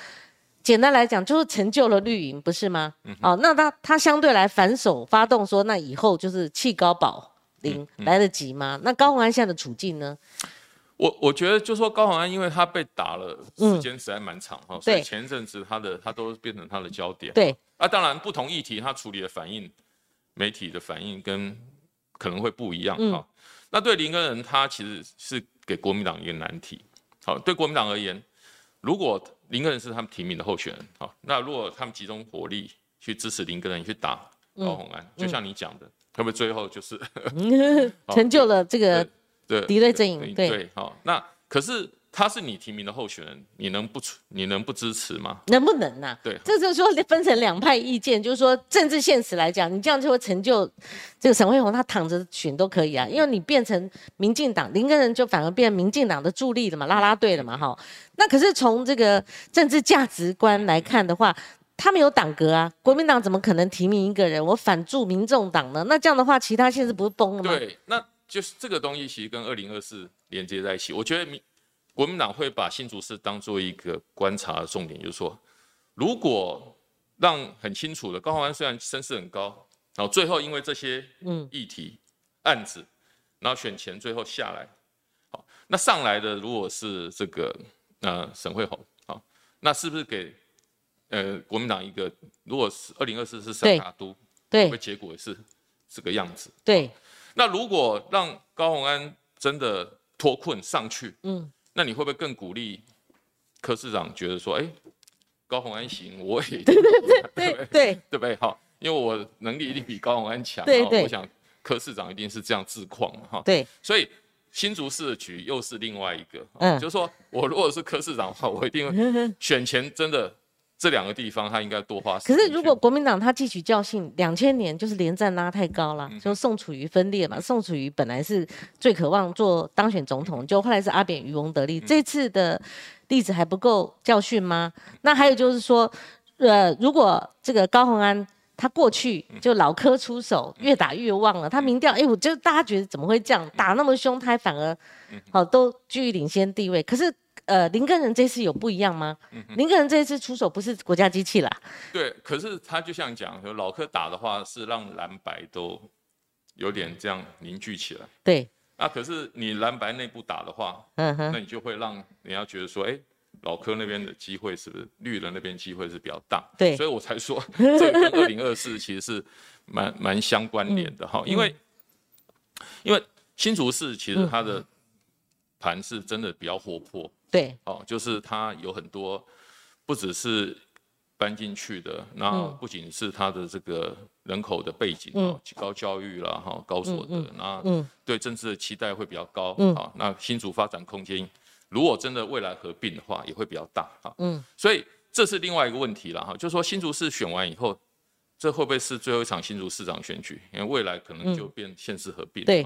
简单来讲，就是成就了绿营，不是吗？哦，那他他相对来反手发动，说那以后就是弃高保零来得及吗？那高鸿安现在的处境呢？我我觉得，就说高鸿安，因为他被打了时间实在蛮长哈，所以前一阵子他的他都变成他的焦点。对，啊，当然不同议题他处理的反应，媒体的反应跟可能会不一样哈。那对林根人，他其实是给国民党一个难题。好，对国民党而言，如果林根人是他们提名的候选人，好，那如果他们集中火力去支持林根人去打高鸿安，就像你讲的，会不会最后就是 成就了这个敌对阵营？对，好，那可是。他是你提名的候选人，你能不出？你能不支持吗？能不能呢？对，这就是说分成两派意见，就是说政治现实来讲，你这样就会成就这个沈惠宏，他躺着选都可以啊，因为你变成民进党林根人，就反而变民进党的助力了嘛，拉拉队了嘛，哈。那可是从这个政治价值观来看的话，他们有党格啊，国民党怎么可能提名一个人？我反助民众党呢？那这样的话，其他现实不是崩了吗？对，那就是这个东西其实跟二零二四连接在一起，我觉得民。国民党会把新竹市当做一个观察的重点，就是说，如果让很清楚的高鸿安虽然声势很高，然后最后因为这些议题案子，然后选前最后下来，好，那上来的如果是这个呃沈惠宏，好，那是不是给呃国民党一个，如果是二零二四是三大都，对，会结果是这个样子，对，那如果让高鸿安真的脱困上去，嗯。那你会不会更鼓励柯市长觉得说，哎，高鸿安行，我也 对对对对对对不对？好，因为我能力一定比高鸿安强，对对，我想柯市长一定是这样自况哈。对，所以新竹市的局又是另外一个，嗯，就是说我如果是柯市长的话，我一定 选前真的。这两个地方他应该多花。可是如果国民党他汲取教训，两千年就是连战拉太高了，就宋楚瑜分裂嘛。宋楚瑜本来是最渴望做当选总统，就后来是阿扁渔翁得利。这次的例子还不够教训吗？那还有就是说，呃，如果这个高鸿安他过去就老科出手，越打越旺了，他民调，哎，我就大家觉得怎么会这样打那么凶，他反而好都居于领先地位。可是，呃，林根人这次有不一样吗？林根人这一次出手不是国家机器啦。对，可是他就像讲，老科打的话是让蓝白都有点这样凝聚起来。对。那可是你蓝白内部打的话，嗯哼，那你就会让人家觉得说，哎。老柯那边的机会是不是绿人那边机会是比较大？对，所以我才说这跟二零二四其实是蛮蛮相关联的哈，因为因为新竹市其实它的盘是真的比较活泼，对，哦，就是它有很多不只是搬进去的，那不仅是它的这个人口的背景哦，高教育啦哈，高所得，那对政治的期待会比较高啊，那新竹发展空间。如果真的未来合并的话，也会比较大哈。嗯，所以这是另外一个问题了哈，就是说新竹市选完以后，这会不会是最后一场新竹市长选举？因为未来可能就变县市合并。对，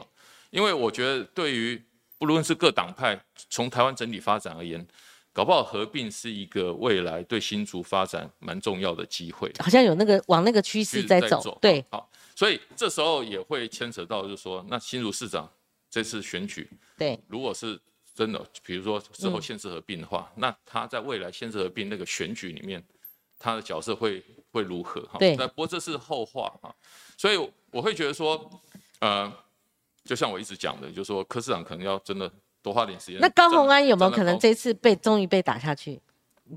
因为我觉得对于不论是各党派，从台湾整体发展而言，搞不好合并是一个未来对新竹发展蛮重要的机会。好像有那个往那个趋势在走。对，好，所以这时候也会牵扯到，就是说，那新竹市长这次选举，对，如果是。真的，比如说之后县市合并的话，那他在未来县市合并那个选举里面，他的角色会会如何？哈，对。那不过这是后话哈，所以我会觉得说，呃，就像我一直讲的，就是说柯市长可能要真的多花点时间。那高鸿安有没有可能这次被终于被打下去？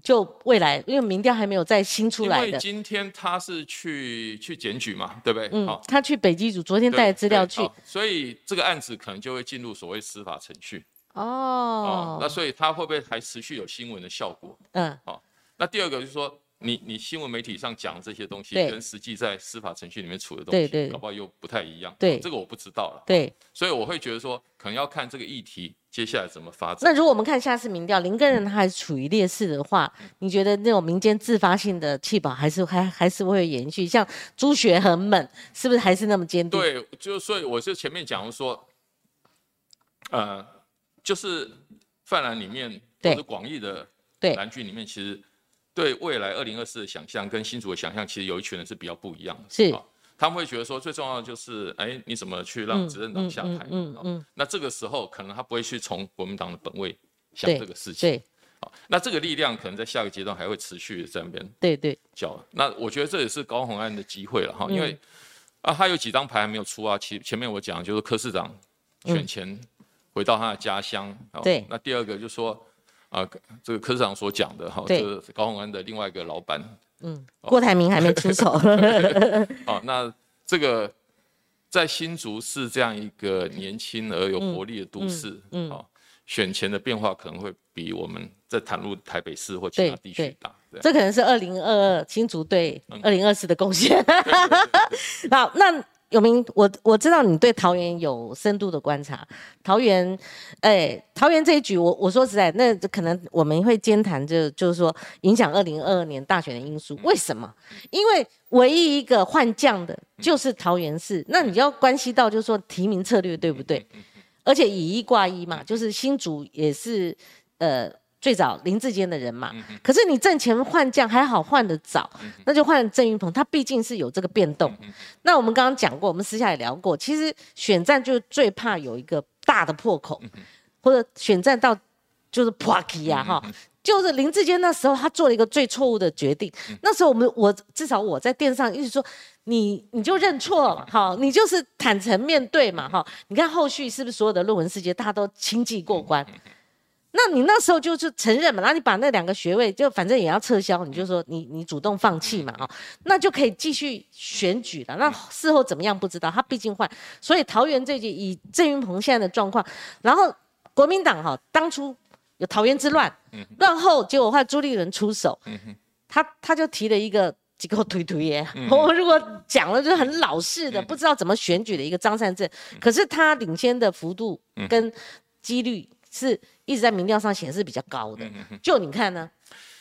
就未来，因为民调还没有再新出来的。因为今天他是去去检举嘛，对不对？嗯。他去北基组，昨天带资料去，所以这个案子可能就会进入所谓司法程序。哦，那所以他会不会还持续有新闻的效果？嗯，好。那第二个就是说，你你新闻媒体上讲这些东西，跟实际在司法程序里面处的东西，搞不好又不太一样。对，这个我不知道了。对，所以我会觉得说，可能要看这个议题接下来怎么发展。那如果我们看下次民调，林根人他还是处于劣势的话，你觉得那种民间自发性的弃保还是还还是会延续？像朱学很猛，是不是还是那么坚定？对，就所以我就前面讲说，呃。就是泛蓝里面或者广义的蓝军里面，其实对未来二零二四的想象跟新竹的想象，其实有一群人是比较不一样的。是，他们会觉得说，最重要的就是，哎，你怎么去让执政党下台？嗯嗯。那这个时候，可能他不会去从国民党的本位想这个事情。对。好，那这个力量可能在下个阶段还会持续在那边。对对。叫，那我觉得这也是高鸿安的机会了哈，因为啊，他有几张牌还没有出啊。前前面我讲就是柯市长选前。回到他的家乡，对。那第二个就说，啊，这个科长所讲的哈，这个高鸿安的另外一个老板，嗯，郭台铭还没出手。好，那这个在新竹市这样一个年轻而有活力的都市，嗯，好，选前的变化可能会比我们在谈入台北市或其他地区大。这可能是二零二二新竹对二零二四的贡献。好，那。有明，我我知道你对桃园有深度的观察。桃园，哎，桃园这一局，我我说实在，那可能我们会兼谈，就就是说影响二零二二年大选的因素。为什么？因为唯一一个换将的就是桃园市，那你要关系到就是说提名策略对不对？而且以一挂一嘛，就是新竹也是呃。最早林志坚的人嘛，可是你挣钱换将还好换得早，那就换郑云鹏，他毕竟是有这个变动。那我们刚刚讲过，我们私下也聊过，其实选战就最怕有一个大的破口，或者选战到就是破题呀哈，就是林志坚那时候他做了一个最错误的决定。那时候我们我至少我在电视上一直说，你你就认错了哈，你就是坦诚面对嘛哈。你看后续是不是所有的论文世界大家都轻易过关？那你那时候就是承认嘛，然后你把那两个学位就反正也要撤销，你就说你你主动放弃嘛，哦，那就可以继续选举了。那事后怎么样不知道，他毕竟换，所以桃园这局以郑云鹏现在的状况，然后国民党哈当初有桃园之乱，乱后结果换朱立伦出手，他他就提了一个几个推推耶，我如果讲了就很老式的，不知道怎么选举的一个张善政，可是他领先的幅度跟几率。是一直在民调上显示比较高的，就你看呢？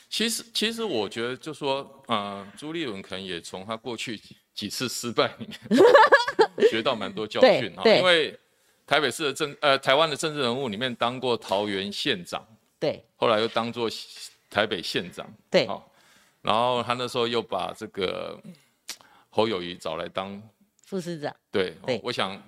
其实，其实我觉得，就说，呃，朱立伦可能也从他过去几次失败里面 学到蛮多教训啊。因为台北市的政，呃，台湾的政治人物里面当过桃园县长，对，后来又当做台北县长，对，好，然后他那时候又把这个侯友谊找来当副市长，对，对。我想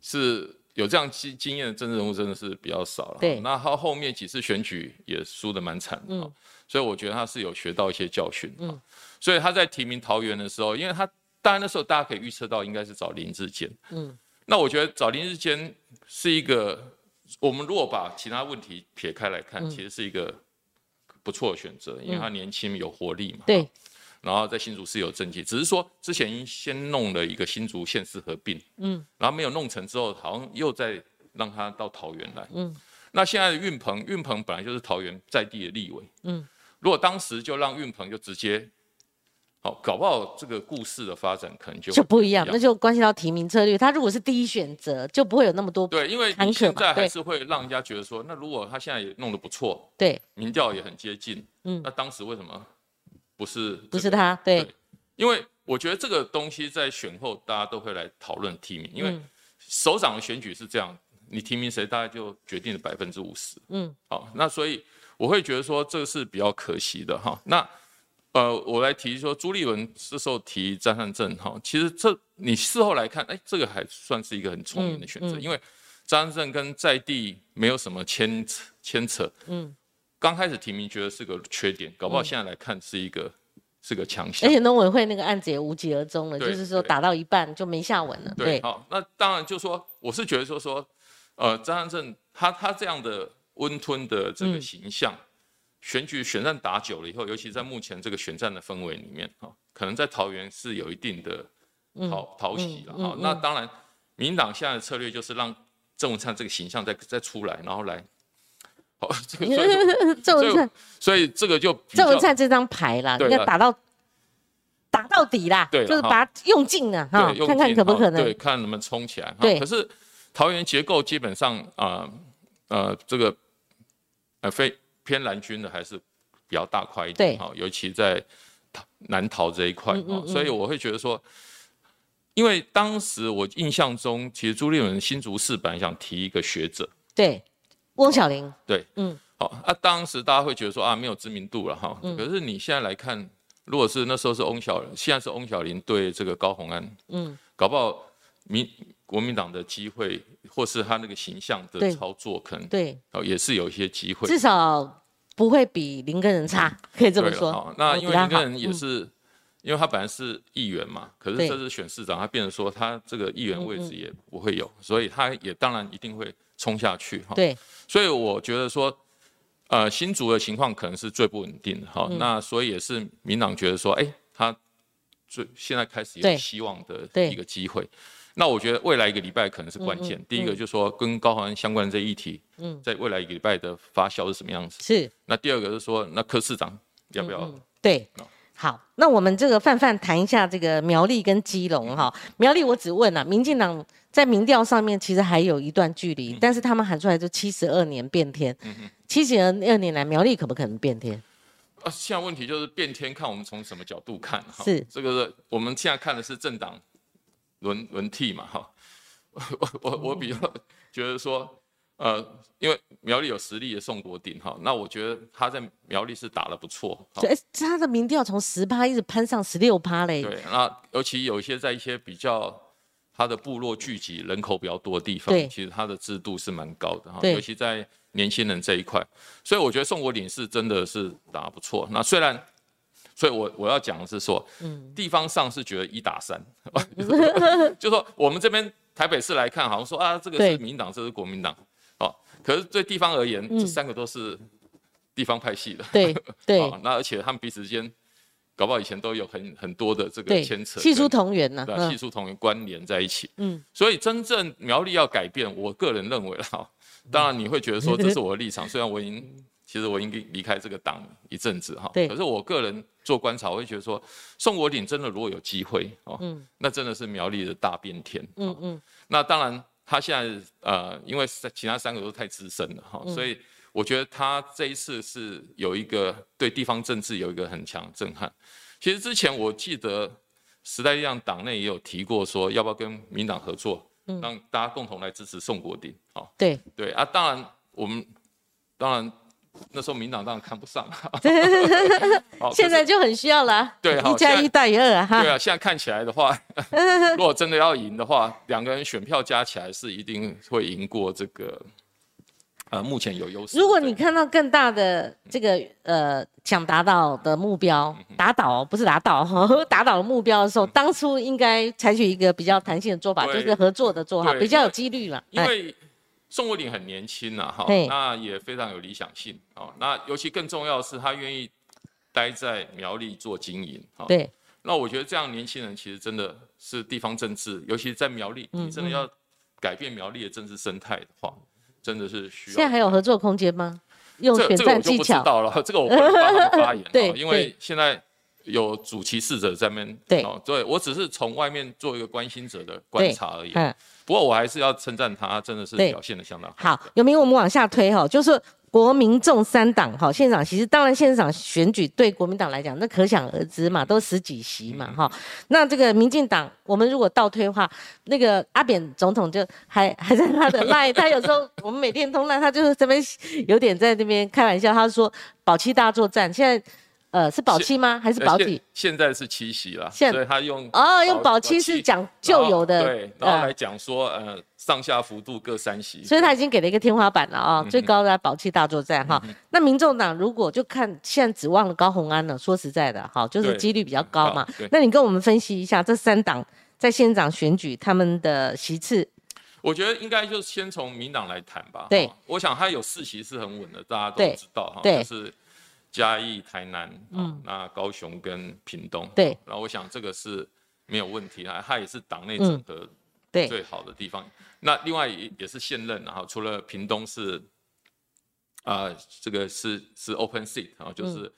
是有这样经经验的政治人物真的是比较少了。对那他后面几次选举也输得蛮惨的、嗯所以我觉得他是有学到一些教训。嗯，所以他在提名桃园的时候，因为他当然那时候大家可以预测到应该是找林志坚。嗯，那我觉得找林志坚是一个，我们如果把其他问题撇开来嗯看，其实是一个不错的选择，因为他年轻有活力嘛。对，然后在新竹是有政绩，只是说之前先弄了一个新竹县市合并，嗯，然后没有弄成之后，好像又再让他到桃园来，嗯，那现在的运鹏，运鹏本来就是桃园在地的立委，嗯，如果当时就让运鹏就直接，好，搞不好这个故事的发展可能就就不一样，那就关系到提名策略。他如果是第一选择，就不会有那么多对，因为现在还是会让人家觉得说，那如果他现在也弄得不错，对，民调也很接近，嗯，那当时为什么不是、不是？他，对对因为我觉得这个东西在选后大家都会来讨论提名，因为首长的选举是这样，你提名谁，大概就决定了百分之五十。嗯，好，那所以我会觉得说这个是比较可惜的哈。那呃，我来提说朱立伦这时候提张善政哈，其实这你事后来看，哎，这个还算是一个很聪明的选择，因为张善政跟在地没有什么牵扯牵扯。嗯，刚开始提名觉得是个缺点，搞不好现在来看是一个、是个强项而。且农委会那个案子也无疾而终了，就是说打到一半就没下文了。对，好，那当然就说，我是觉得说说，呃，张善政他他这样的温吞的这个形象，选举选战打久了以后，尤其在目前这个选战的氛围里面，哈、可能在桃园是有一定的讨讨喜了哈。那当然，民党现在的策略就是让郑文灿这个形象再再出来，然后来，好，这个 所以郑文灿，所以这个就比郑文较灿这张牌啦，对了应该打到打到底啦，对了就是把它用尽了哈看看尽可不可能。哈对，。看能不能冲起来。哈。对。可是桃园结构基本上啊呃这个呃非偏蓝军的还是比较大块一对。点哈，尤其在桃南桃这一块嗯哈，所以我会觉得说。因为当时我印象中，其实朱立伦新竹市本来想提一个学者，对，翁小玲，对，嗯，好，啊，当时大家会觉得说啊，没有知名度了哈。嗯。可是你现在来看，如果是那时候是翁小，现在是翁小玲对这个高虹安，嗯，搞不好民国民党的机会，或是他那个形象的操作，可能对，哦也是有一些机会。至少不会比林根人差，可以这么说。对好。那因为林根人也是，因为他本来是议员嘛，可是对。这次选市长，他变成说他这个议员位置也不会有，所以他也当然一定会冲下去哈。对，所以我觉得说，呃，新竹的情况可能是最不稳定的哈、嗯那所以也是民党觉得说，哎、他最现在开始有希望的一个机会。那我觉得未来一个礼拜可能是关嗯键。第一个就是说跟高虹安相关的这议题，嗯，在未来一个礼拜的发酵是什么样子？是，那第二个是说，那柯市长要不要？对哦。好，那我们这个范范谈一下这个苗栗跟基隆哈。苗栗我只问了、民进党在民调上面其实还有一段距嗯离，但是他们喊出来就七十二年变天，七十二年来苗栗可不可能变天？啊，现在问题就是变天，看我们从什么角度看哈。是这个是我们现在看的是政党轮轮替嘛哈。我我我比较觉得说，呃，因为苗栗有实力的宋国鼎哈，那我觉得他在苗栗是打得不错。哈所以他的民调从十趴一直攀上十六趴嘞。对，那尤其有一些在一些比较他的部落聚集人口比较多的地方，其实他的制度是蛮高的哈，对尤其在年轻人这一块，所以我觉得宋国鼎是真的是打得不错。那虽然，所以我我要讲的是说，嗯地方上是觉得一打三 就说我们这边台北市来看，好像说啊，这个是民党，这是国民党，哦，可是对地方而言，嗯。这三个都是地方派系的，对 对。哦，那而且他们彼此之间，搞不好以前都有很很多的这个对牵扯，系出同源呢、对啊，系嗯，数同源关联在一起。嗯，所以真正苗栗要改变，我个人认为啦，当然你会觉得说这是我的立场，虽然我已经其实我已经离开这个党一阵子哈，对。可是我个人做观察，我会觉得说宋国鼎真的如果有机会哦，那真的是苗栗的大变天。嗯嗯，那当然他现在呃，因为其他三个都太资深了哈，所以我觉得他这一次是有一个对地方政治有一个很强的震撼。其实之前我记得时代力量党内也有提过说，要不要跟民党合作，让大家共同来支持宋国鼎。好、对对啊，当然我们当然那时候民党当然看不上，好现在就很需要了。对，一加一大于二啊！哈。对啊，现在看起来的话，如果真的要赢的话，两个人选票加起来是一定会赢过这个。呃，目前有优势。如果你看到更大的这个呃想达到的目标，打倒不是打倒哈，打倒的目标的时候，当初应该采取一个比较弹性的做法，就是合作的做法，比较有几率了。因为宋慧玲很年轻呐，哈，那也非常有理想性哦。那尤其更重要的是，他愿意待在苗栗做经营。对。那我觉得这样年轻人其实真的是地方政治，尤其在苗栗，你真的要改变苗栗的政治生态的话。真的是需要。现在还有合作空间吗？用选战技巧？这个我就不知道了，这个我不能帮他们发言。对，因为现在有主歧视者在那边。对，对我只是从外面做一个关心者的观察而已。嗯。不过我还是要称赞他，真的是表现的相当好。有没有我们往下推哈？就是。国民众三党哈，现场其实当然现场选举对国民党来讲，那可想而知嘛，都十几席嘛哈。那这个民进党，我们如果倒推的话，那个阿扁总统就还还在他的赖，他有时候我们每天通赖，他就是这边有点在那边开玩笑，他说保七大作战，现在。呃，是保期吗？还是保底？现在是七夕了，所以他用哦，用保期是讲旧有的，对，然后来讲说，呃，上下幅度各三席，所以他已经给了一个天花板了啊，最高的保期大作战哈。那民众党如果就看现在指望了高鸿安了，说实在的，哈，就是几率比较高嘛。那你跟我们分析一下这三党在县长选举他们的席次？我觉得应该就先从民党来谈吧。对，我想他有四席是很稳的，大家都知道哈，就是。嘉义、台南，嗯，那高雄跟屏东，对，然后我想这个是没有问题啊，它也是党内整合最好的地方。那另外也也是现任，然后除了屏东是，啊，这个是是 open seat，然后就是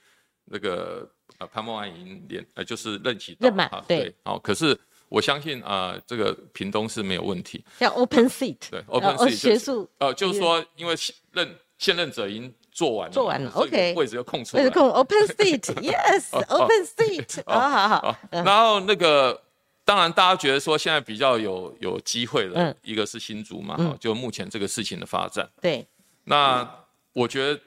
那个呃潘孟安已经连呃就是任期任满啊，对，好，可是我相信啊，这个屏东是没有问题，叫 open seat，对，open seat 学术，呃，就是说因为现任现任者已经。做完了，做完了，OK，位置又空出来，位置空，Open Seat，Yes，Open Seat，好好好。然后那个，当然大家觉得说现在比较有有机会的，一个是新竹嘛，就目前这个事情的发展。对。那我觉得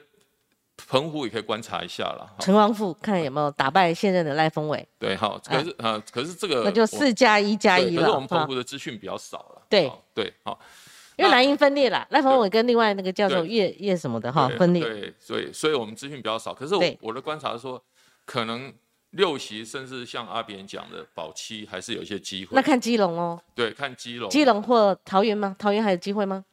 澎湖也可以观察一下了。陈王富看有没有打败现任的赖峰伟。对，好，可是啊，可是这个那就四加一加一了。可是我们澎湖的资讯比较少了。对对，好。因为蓝营分裂了，赖峰伟跟另外那个叫做叶叶什么的哈分裂。对，所以所以我们资讯比较少。可是我我的观察是说，可能六席甚至像阿扁讲的保七还是有一些机会。那看基隆哦。对，看基隆。基隆或桃园吗？桃园还有机会吗？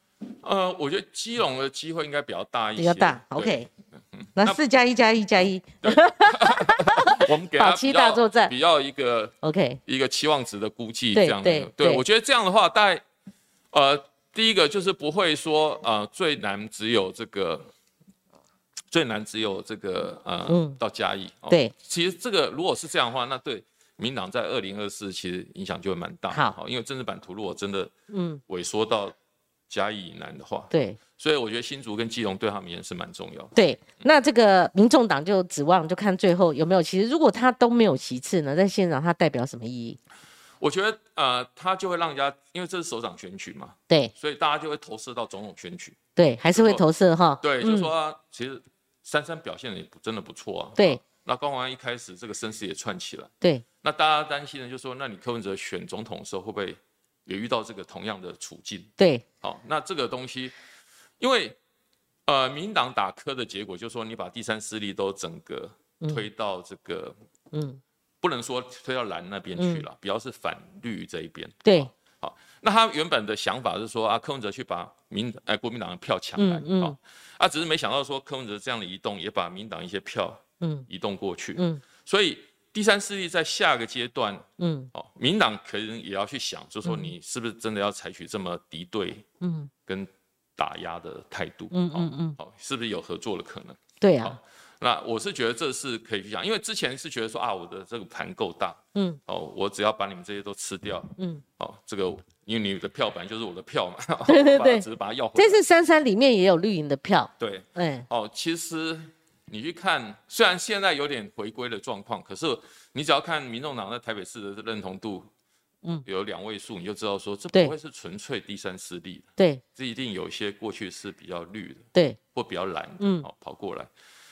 呃，我觉得基隆的机会应该比较大一些。比较大，OK。那四加一加一加一。我们给保七大作战比较一个 OK 一个期望值的估计这样子。对，我觉得这样的话，大概呃。第一个就是不会说，呃，最难只有这个，最难只有这个，呃，到嘉义。对，其实这个如果是这样的话，那对民党在二零二四其实影响就会蛮大。好，因为政治版图如果真的，嗯，萎缩到嘉义以南的话，对，所以我觉得新竹跟基隆对他们也是蛮重要。对，那这个民众党就指望就看最后有没有，其实如果他都没有其次呢，在现场他代表什么意义？我觉得呃，他就会让人家，因为这是首长选举嘛，对，所以大家就会投射到总统选举，对，还是会投射哈，对，就是说其实珊珊表现的也真的不错啊，对，那高宏安一开始这个声势也串起来，对，那大家担心的就说，那你柯文哲选总统的时候会不会也遇到这个同样的处境？对，好，那这个东西，因为呃，民党打柯的结果就是说，你把第三势力都整个推到这个，嗯。不能说推到蓝那边去了，比较是反绿这一边。对，好，那他原本的想法是说啊，柯文哲去把民哎国民党的票抢来，好，啊，只是没想到说柯文哲这样的移动也把民党一些票嗯。移动过去，嗯，所以第三势力在下个阶段，嗯，哦，民党可能也要去想，就说你是不是真的要采取这么敌对，嗯，跟打压的态度，嗯嗯嗯，好，是不是有合作的可能？对啊。那我是觉得这是可以去讲，因为之前是觉得说啊，我的这个盘够大，嗯，哦，我只要把你们这些都吃掉，嗯，哦，这个因为你的票本来就是我的票嘛，对 对对，只是把它要回来。这次三三里面也有绿营的票，对，哎，哦，其实你去看，虽然现在有点回归的状况，可是你只要看民众党在台北市的认同度，嗯，有两位数，你就知道说这不会是纯粹第三势力的，对。这一定有一些过去是比较绿的对，或比较蓝的，嗯。哦，跑过来，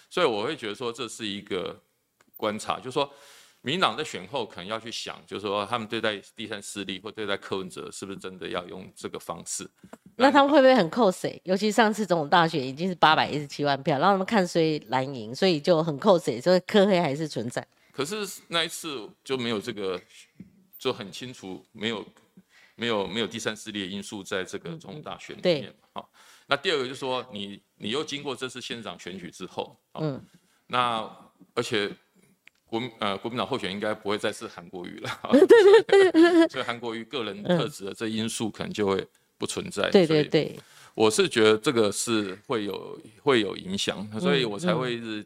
所以我会觉得说这是一个观察，就是说。民进党在选后可能要去想，就是说他们对待第三势力或对待柯文哲，是不是真的要用这个方式？那他们会不会很扣谁？尤其上次总统大选已经是八百一十七万票，让他们看谁蓝赢，所以就很扣谁，所以科黑还是存在。可是那一次就没有这个，就很清楚，没有没有没有第三势力的因素在这个总统大选里面嘛。好，那第二个就是说，你你又经过这次县长选举之后，好嗯，那而且国民呃国民党候选人应该不会再是韩国瑜了，对对对，所以韩国瑜个人特质的这因素可能就会不存在。对对对，我是觉得这个是会有会有影响，所以嗯我才会一直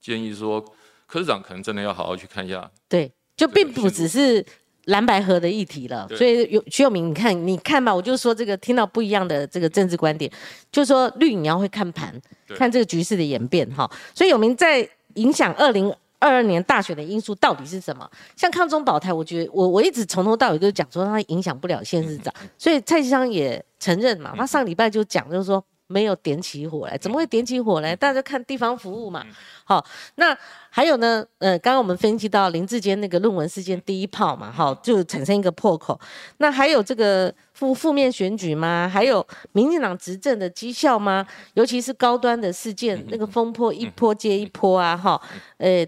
建议说，科市长可能真的要好好去看一下。对，就并不只是蓝白河的议题了。所以有徐有明，你看，你看吧，我就说这个听到不一样的这个政治观点，就说绿你要会看盘，看这个局势的演变哈。所以有明在影响二零。二二年大选的因素到底是什么？像抗中保台，我觉得我我一直从头到尾都讲说它影响不了县市长，所以蔡其昌也承认嘛，他上礼拜就讲就是说没有点起火来，怎么会点起火来？大家看地方服务嘛。好，那还有呢，呃，刚刚我们分析到林志坚那个论文事件第一炮嘛，好，就产生一个破口。那还有这个负负面选举吗？还有民进党执政的绩效吗？尤其是高端的事件，那个风波一波接一波啊，哈，呃。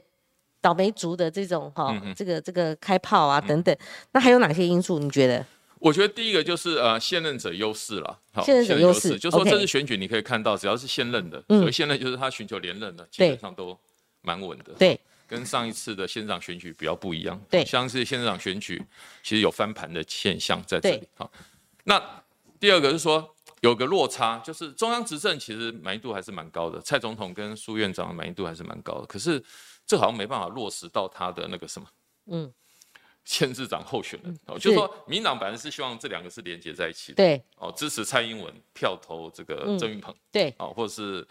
倒霉族的这种哈，这个这个开炮啊等等，那还有哪些因素？你觉得？我觉得第一个就是呃现任者优势了，好现任者优势就是说这次选举你可以看到，只要是现任的，嗯所以现任就是他寻求连任的，基本上都蛮稳的。对跟上一次的县长选举比较不一样。对上次县长选举其实有翻盘的现象在这里。好，那第二个是说有个落差，就是中央执政其实满意度还是蛮高的，蔡总统跟苏院长的满意度还是蛮高的，可是这好像没办法落实到他的那个什么，嗯，县市长候选人。哦，就是说民党本来是希望这两个是连接在一起的。对哦，支持蔡英文，票投这个郑云鹏。对，哦，或者是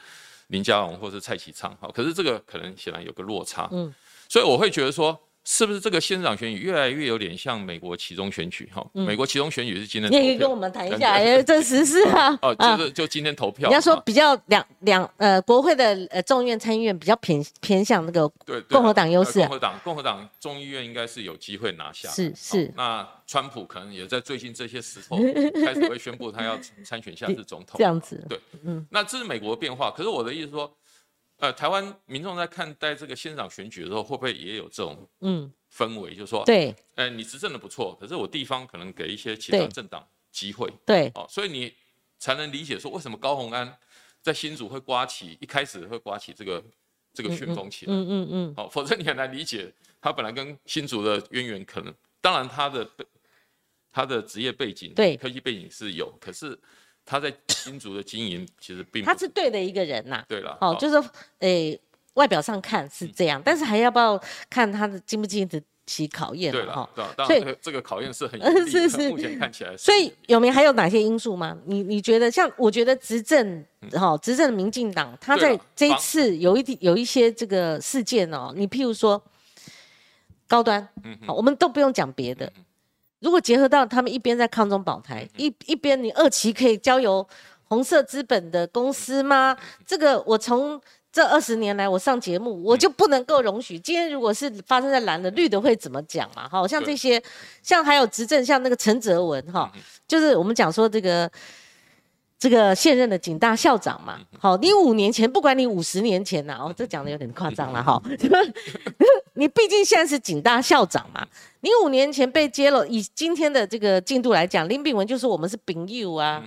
林佳龙，或者是蔡启昌，好，可是这个可能显然有个落差，嗯嗯，所以我会觉得说，是不是这个县长选举越来越有点像美国其中选举？哈、美国其中选举是今天你也可以跟我们谈一下，哎，这实事啊，哦，啊。就是就今天投票，啊你要说比较两两呃国会的呃众议院参议院比较偏偏向那个共和党优势呃共和党共和党众议院应该是有机会拿下，好是。是那川普可能也在最近这些时候 开始会宣布他要参选下 次总统这，样子，对，嗯。那这是美国的变化。可是我的意思说，呃，台湾民众在看待这个县长选举的时候，会不会也有这种嗯，氛围？就是说，对。呃，你执政的不错，可是我地方可能给一些其他政党机会，对。哦，所以你才能理解说为什么高鸿安在新竹会刮起，一开始会刮起这个这个旋风起来，嗯嗯嗯，好、否则你很难理解他本来跟新竹的渊源可能，当然他的他的职业背景、对。科技背景是有，可是他在新竹的经营其实并不他是对的一个人呐，对了，哦，就是说诶外表上看是这样，但是还要不要看他的经不经得起考验对了，。对吧？当所以然这个这个考验是很 是是目前看起来是，所以有没有还有哪些因素吗？你你觉得像我觉得执政哈、执政的民进党，他在这一次有一点有一些这个事件哦，你譬如说高端，嗯好，我们都不用讲别的。如果结合到他们一边在抗中保台，嗯一一边你二期可以交由红色资本的公司吗？这个我从这二十年来我上节目，我就不能够容许。今天如果是发生在蓝的，绿的会怎么讲嘛？好像这些，像还有执政，像那个陈哲文哈，就是我们讲说这个。这个现任的警大校长嘛，好，你五年前，不管你五十年前呐、哦，这讲的有点夸张了哈，你毕竟现在是警大校长嘛，你五年前被揭露，以今天的这个进度来讲，林炳文就说我们是丙友啊，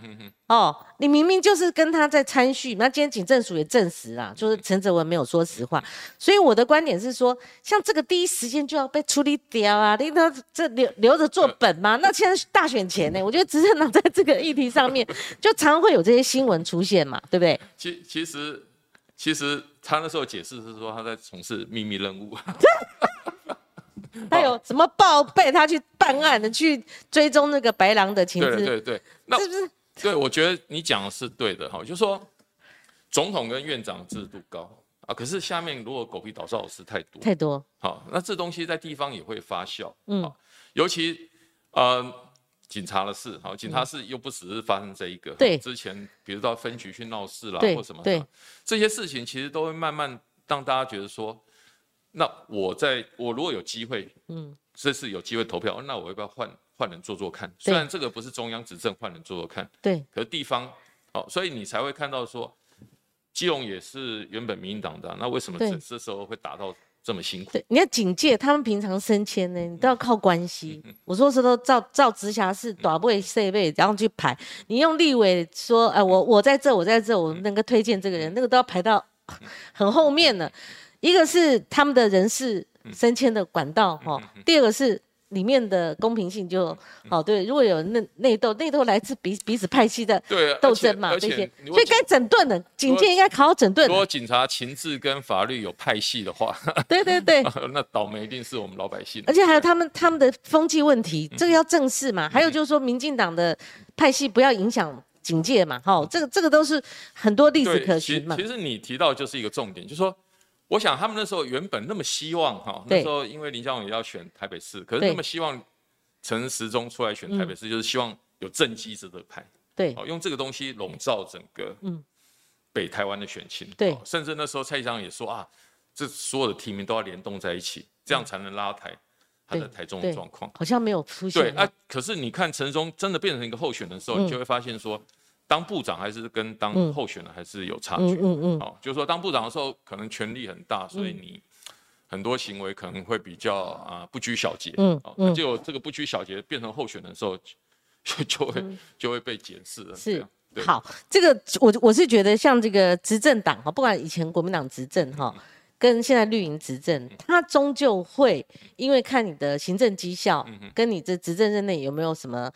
哦，你明明就是跟他在参叙，那今天警政署也证实啊，就是陈泽文没有说实话，所以我的观点是说，像这个第一时间就要被处理掉啊，你他这留留着做本吗？那现在大选前呢，我觉得执政党在这个议题上面，就常会有这些新闻出现嘛，对不对？其其实其实他那时候解释是说他在从事秘密任务，他有什么报备，他去办案的，去追踪那个白狼的情资，对对。对，那是不是？对，我觉得你讲的是对的哈，就是说总统跟院长制度高啊，可是下面如果狗屁倒灶的事太多，太多，好，那这东西在地方也会发酵，嗯。嗯，尤其呃，警察的事，好，警察事又不只是发生这一个，对。之前比如到分局去闹事啦，对或什么对。的，这些事情其实都会慢慢让大家觉得说，那我在我如果有机会，嗯，这次有机会投票，那我要不要换换人做做看？虽然这个不是中央执政，换人做做看，对。可是地方，好，所以你才会看到说，基隆也是原本民进党的啊，那为什么这这时候会打到这么辛苦？对，你要警戒他们平常升迁呢，你都要靠关系。嗯 我说是都照照直辖市短位设备，然后去排。你用立委说，哎、我我在这，我在这，我能够推荐这个人，那个都要排到 很后面呢。一个是他们的人事嗯升迁的管道哈、哦，第二个是里面的公平性就嗯好、对，如果有内内斗，内斗来自彼彼此派系的斗争嘛，而这些所以该整顿的，警戒应该好好整顿如。果警察情治跟法律有派系的话，对对对，那倒霉一定是我们老百姓。而且还有他们他们的风气问题，嗯这个要正视嘛。还有就是说，民进党的派系不要影响警戒嘛，哈，这个这个都是很多例子，可循嘛其其。实你提到就是一个重点，就是说，我想他们那时候原本那么希望哈，那对时候因为林佳龙也要选台北市，可是对。那么希望陈时中出来选台北市，就是希望有正机值的拍，对。好用这个东西笼罩整个嗯。北台湾的选情。对。好甚至那时候蔡长也说啊，这所有的提名都要联动在一起，这样才能拉抬他的对台中对的状况。好像没有出现对啊。，可是你看陈忠真的变成一个候选人的时候，你就会发现说，当部长还是跟当候选人还是有差距。嗯嗯嗯，哦，就是说当部长的时候，可能权力很大，所以你很多行为可能会比较啊、不拘小节。嗯哦，那就这个不拘小节变成候选人的时候，就 就会、就会被检视了。这是好，这个我我是觉得像这个执政党哈，不管以前国民党执政哈，跟现在绿营执政，它终究会因为看你的行政绩效，跟你这执政任内有没有什么。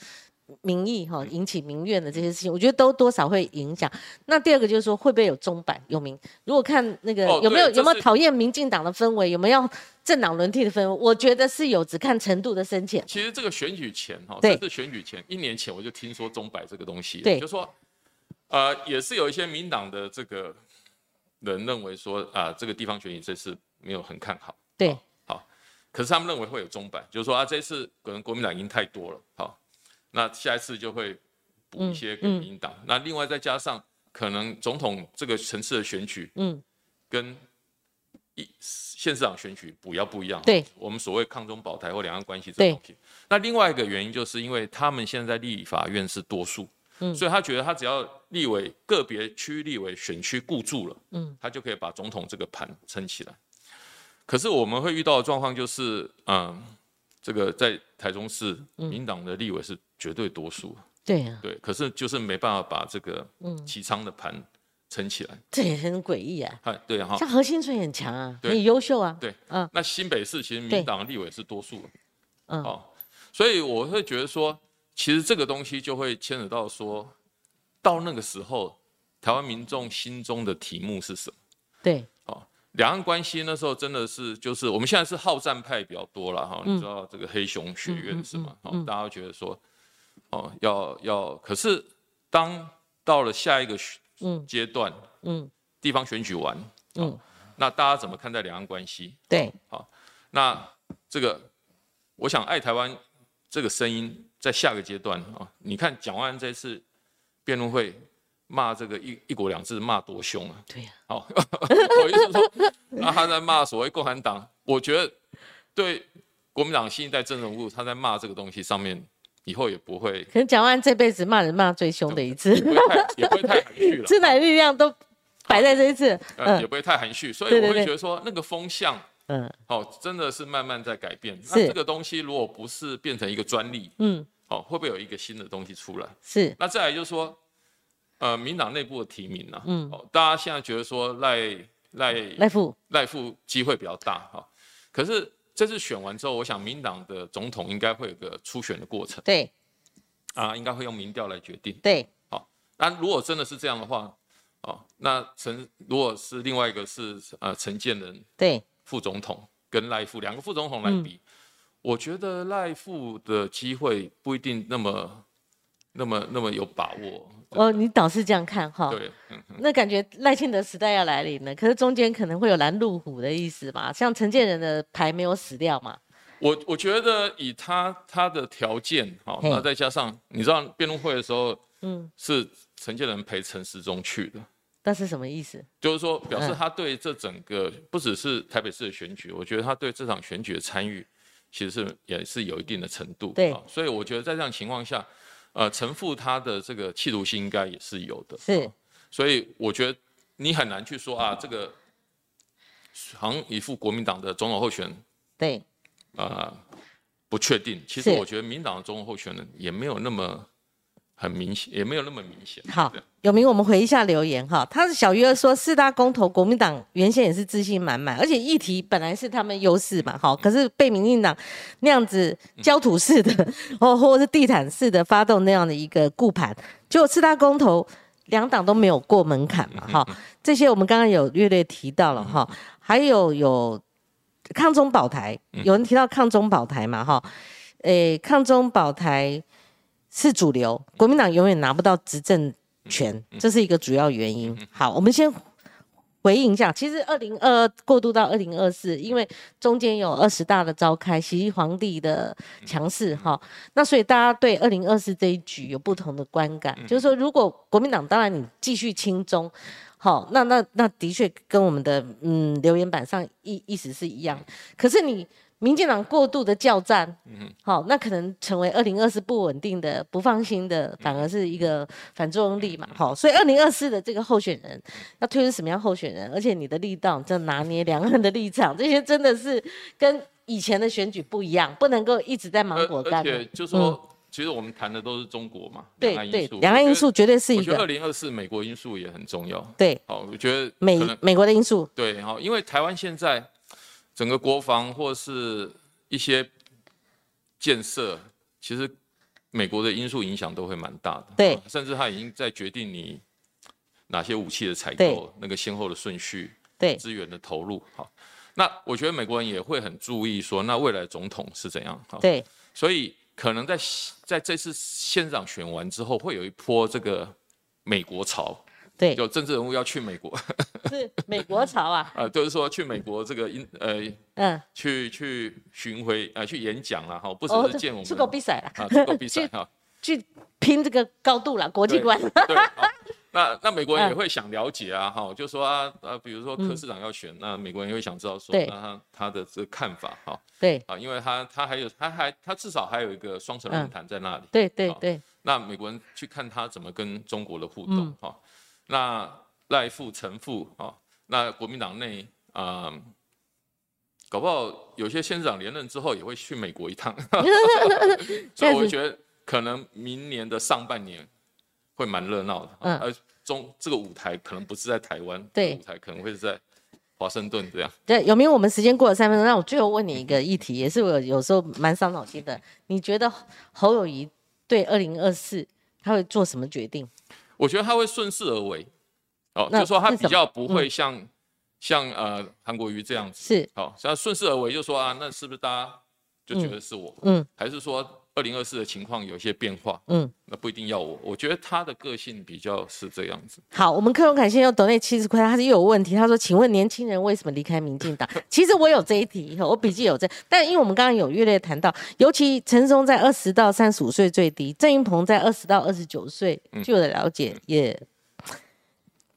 民意哈引起民怨的这些事情，我觉得都多少会影响。那第二个就是说，会不会有中版有民？如果看那个、哦有没有有没有讨厌民进党的氛围，有没有政党轮替的氛围？我觉得是有，只看程度的深浅。其实这个选举前哈，对这次选举前一年前我就听说中摆这个东西，对就说呃也是有一些民党的这个人认为说啊、这个地方选举这次没有很看好，对，好，可是他们认为会有中版，就是说啊这次可能国民党赢太多了，好，那下一次就会补一些给民进党，那另外再加上可能总统这个层次的选举，嗯，跟一县市长选举不要不一样。对，我们所谓抗中保台或两岸关系这对东西。那另外一个原因就是因为他们现在立法院是多数，嗯所以他觉得他只要立委个别区域立委选区固住了，嗯，他就可以把总统这个盘撑起来。可是我们会遇到的状况就是，嗯，这个在台中市嗯民党的立委是绝对多数，对啊，对，可是就是没办法把这个嗯齐昌的盘撑起来。这也很诡异啊。哎，对哈，像何新水很强啊，很优秀啊。对，嗯那新北市其实民党的立委是多数，嗯哦，所以我会觉得说，其实这个东西就会牵扯到说，到那个时候，台湾民众心中的题目是什么？对，哦，两岸关系那时候真的是，就是我们现在是好战派比较多了哈，嗯。你知道这个黑熊学院是吗？哦，大家会觉得说，哦，要要，可是当到了下一个阶段，嗯。地方选举完，嗯。哦，那大家怎么看待两岸关系？对，那这个，我想爱台湾这个声音，在下个阶段啊，你看蒋万安这次辩论会骂这个一一国两制骂多凶啊！对呀，好，我意思是说，那他在骂所谓共产党，我觉得对国民党新一代政治人物，他在骂这个东西上面，以后也不会可能蒋万安这辈子骂人骂最凶的一次也，不会太也不会太含蓄了。吃奶力量都摆在这一次。呃，也嗯不会太含蓄，所以我会觉得说，那个风向嗯好，真的是慢慢在改变。那是这个东西如果不是变成一个专利，嗯，哦，会不会有一个新的东西出来？是那再来就是说，呃，民党内部的提名啊，嗯。哦，大家现在觉得说赖赖赖富，赖副机会比较大哈、可是这次选完之后，我想民党的总统应该会有个初选的过程对。啊，应该会用民调来决定。对。好那如果真的是这样的话，哦，那陈如果是另外一个是呃陈建仁对，副总统跟赖副两个副总统来嗯。比，我觉得赖副的机会不一定那么那么那么有把握。哦，你倒是这样看哈。对，嗯那感觉赖清德时代要来临了，可是中间可能会有拦路虎的意思吧，像陈建仁的牌没有死掉嘛，我我觉得以他他的条件，好，嘿。那再加上你知道辩论会的时候，嗯，是陈建仁陪陈时中去的，那是什么意思？就是说表示嗯他对这整个不只是台北市的选举，我觉得他对这场选举的参与其实是也是有一定的程度，对。啊。所以我觉得在这样情况下，呃，陈复他的这个企图心应该也是有的，是。啊所以我觉得你很难去说啊，这个好像一副国民党的总统候选人对，呃不确定。其实我觉得民党的总统候选人也没有那么很明显，也没有那么明显。好，有明我们回一下留言哈。他是小鱼儿说四大公投，国民党原先也是自信满满，而且议题本来是他们优势嘛，好，可是被民进党那样子焦土式的 哦，或者是地毯式的发动那样的一个顾盘，就四大公投两党都没有过门槛嘛，哈，这些我们刚刚有略略提到了哈，还有有抗中保台，有人提到抗中保台嘛，哈，诶，抗中保台是主流，国民党永远拿不到执政权，这是一个主要原因。好，我们先回应一下，其实二零二二过渡到二零二四，因为中间有二十大的召开，袭击皇帝的强势哈，那所以大家对二零二四这一局有不同的观感，就是说，如果国民党当然你继续亲中。好，那那那的确跟我们的嗯留言板上意意思是一样，可是你民进党过度的叫战，好，那可能成为二零二四不稳定的、不放心的，反而是一个反作用力嘛。好，所以二零二四的这个候选人要推出什么样候选人，而且你的力道，这拿捏两岸的立场，这些真的是跟以前的选举不一样，不能够一直在芒果干。且就说，其实我们谈的都是中国嘛，对对两岸因素，，绝对是一我觉得二个零二四美国因素也很重要。对。好，我觉得美美国的因素，对，好，因为台湾现在整个国防或是一些建设，其实美国的因素影响都会蛮大的。对啊甚至它已经在决定你哪些武器的采购，那个先后的顺序，对资源的投入。好，那我觉得美国人也会很注意说，那未来总统是怎样。好，对所以可能在在这次县长选完之后，会有一波这个美国潮，对，有政治人物要去美国，是美国潮啊，啊，就是说去美国这个英呃 嗯，去去巡回呃去演讲了，哈，不只哦是见我，们出国比赛了，啊出国比赛去哈，去拼这个高度了，国际对观。那那美国人也嗯。会想了解啊，哈，就说啊啊，比如说柯市长要选，那美国人也会想知道说，对那他他的这个看法哈对。啊，因为他他还有他还他至少还有一个双城论坛在那里，好对对对，那美国人去看他怎么跟中国的互动嗯。哈、那赖富陈富啊，那国民党内啊、搞不好有些县长连任之后也会去美国一趟，所以我觉得可能明年的上半年会蛮热闹的，嗯而中这个舞台可能不是在台湾，对这个舞台可能会是在华盛顿这样。对，有没有我们时间过了三分钟？那我最后问你一个议题，也是我有时候蛮伤脑筋的。你觉得侯友谊对二零二四他会做什么决定？我觉得他会顺势而为，哦，那就说他比较不会像、像呃韩国瑜这样子，是。好，像顺势而为，就说啊，那是不是大家就觉得是我？嗯。还是说二零二四的情况有一些变化？嗯，那不一定要我。我觉得他的个性比较是这样子。好，我们克隆凯先生抖内七十块，他是又有问题。他说：“请问年轻人为什么离开民进党？” 其实我有这一题，我笔记有这，但因为我们刚刚有略略谈到，尤其陈松在二十到三十五岁最低，郑云鹏在二十到二十九岁，据我的了解也。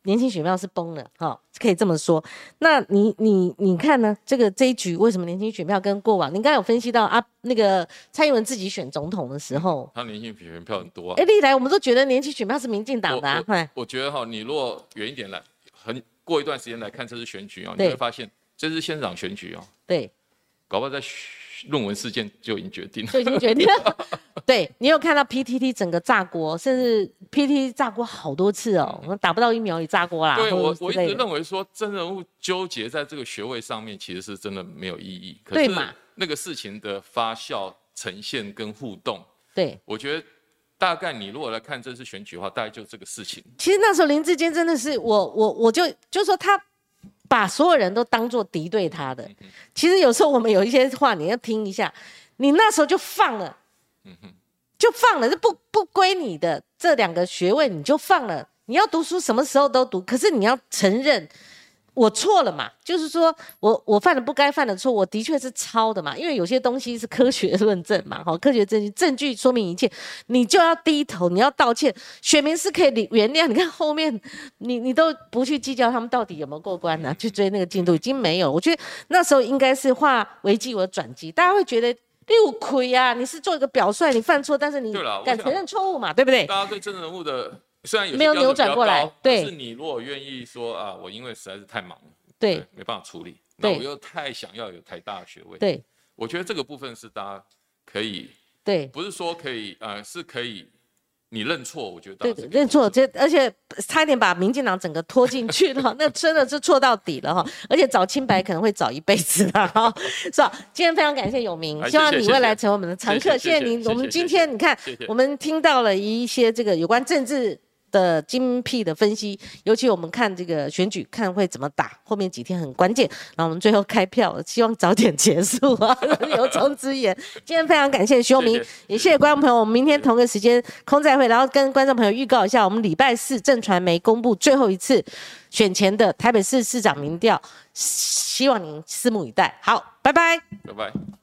年轻选票是崩了，哈、可以这么说。那你你你看呢？这个这一局为什么年轻选票跟过往？你刚刚有分析到啊，那个蔡英文自己选总统的时候，他年轻选票很多啊。哎，历来我们都觉得年轻选票是民进党的、啊，我嗨我我觉得哈，你如果远一点来，很过一段时间来看这次选举啊，你对会发现这次县长选举啊，对，搞不好在论文事件就已经决定了。就已经决定了。对你有看到 PTT 整个炸锅，甚至 PTT 炸锅好多次哦，打不到疫苗也炸锅啦。或对我，我一直认为说真人物纠结在这个学位上面，其实是真的没有意义。可是那个事情的发酵、呈现跟互动，对，我觉得大概你如果来看这次选举的话，大概就这个事情。其实那时候林志坚真的是我我我就就说他把所有人都当做敌对他的。其实有时候我们有一些话你要听一下，你那时候就放了，就放了，这不不归你的这两个学位你就放了。你要读书什么时候都读，可是你要承认我错了嘛，就是说我我犯了不该犯的错，我的确是抄的嘛，因为有些东西是科学论证嘛，哈，科学证据证据说明一切，你就要低头，你要道歉，选民是可以原谅。你看后面，你你都不去计较他们到底有没有过关呢？去追那个进度已经没有，我觉得那时候应该是化危机为转机，大家会觉得六亏呀，你是做一个表率，你犯错，但是你敢承认错误嘛，对不对？大家对真人物的。虽然没有扭转过来，对，是你如果愿意说啊，我因为实在是太忙，对，没办法处理，那我又太想要有太大的学位，对，我觉得这个部分是大家可以，对，不是说可以，呃，是可以。你认错，我觉得对，认错，这而且差一点把民进党整个拖进去了，那真的是错到底了哈！而且找清白可能会找一辈子的哈，是吧？今天非常感谢永明，希望你未来成为我们的常客。谢谢您，我们今天你看，我们听到了一些这个有关政治。的精辟的分析，尤其我们看这个选举，看会怎么打，后面几天很关键。然后我们最后开票，希望早点结束啊！由衷之言，今天非常感谢徐永明，也谢谢观众朋友。我们明天同个时间空再会，然后跟观众朋友预告一下，我们礼拜四正传媒公布最后一次选前的台北市市长民调，希望您拭目以待。好，拜拜，拜拜。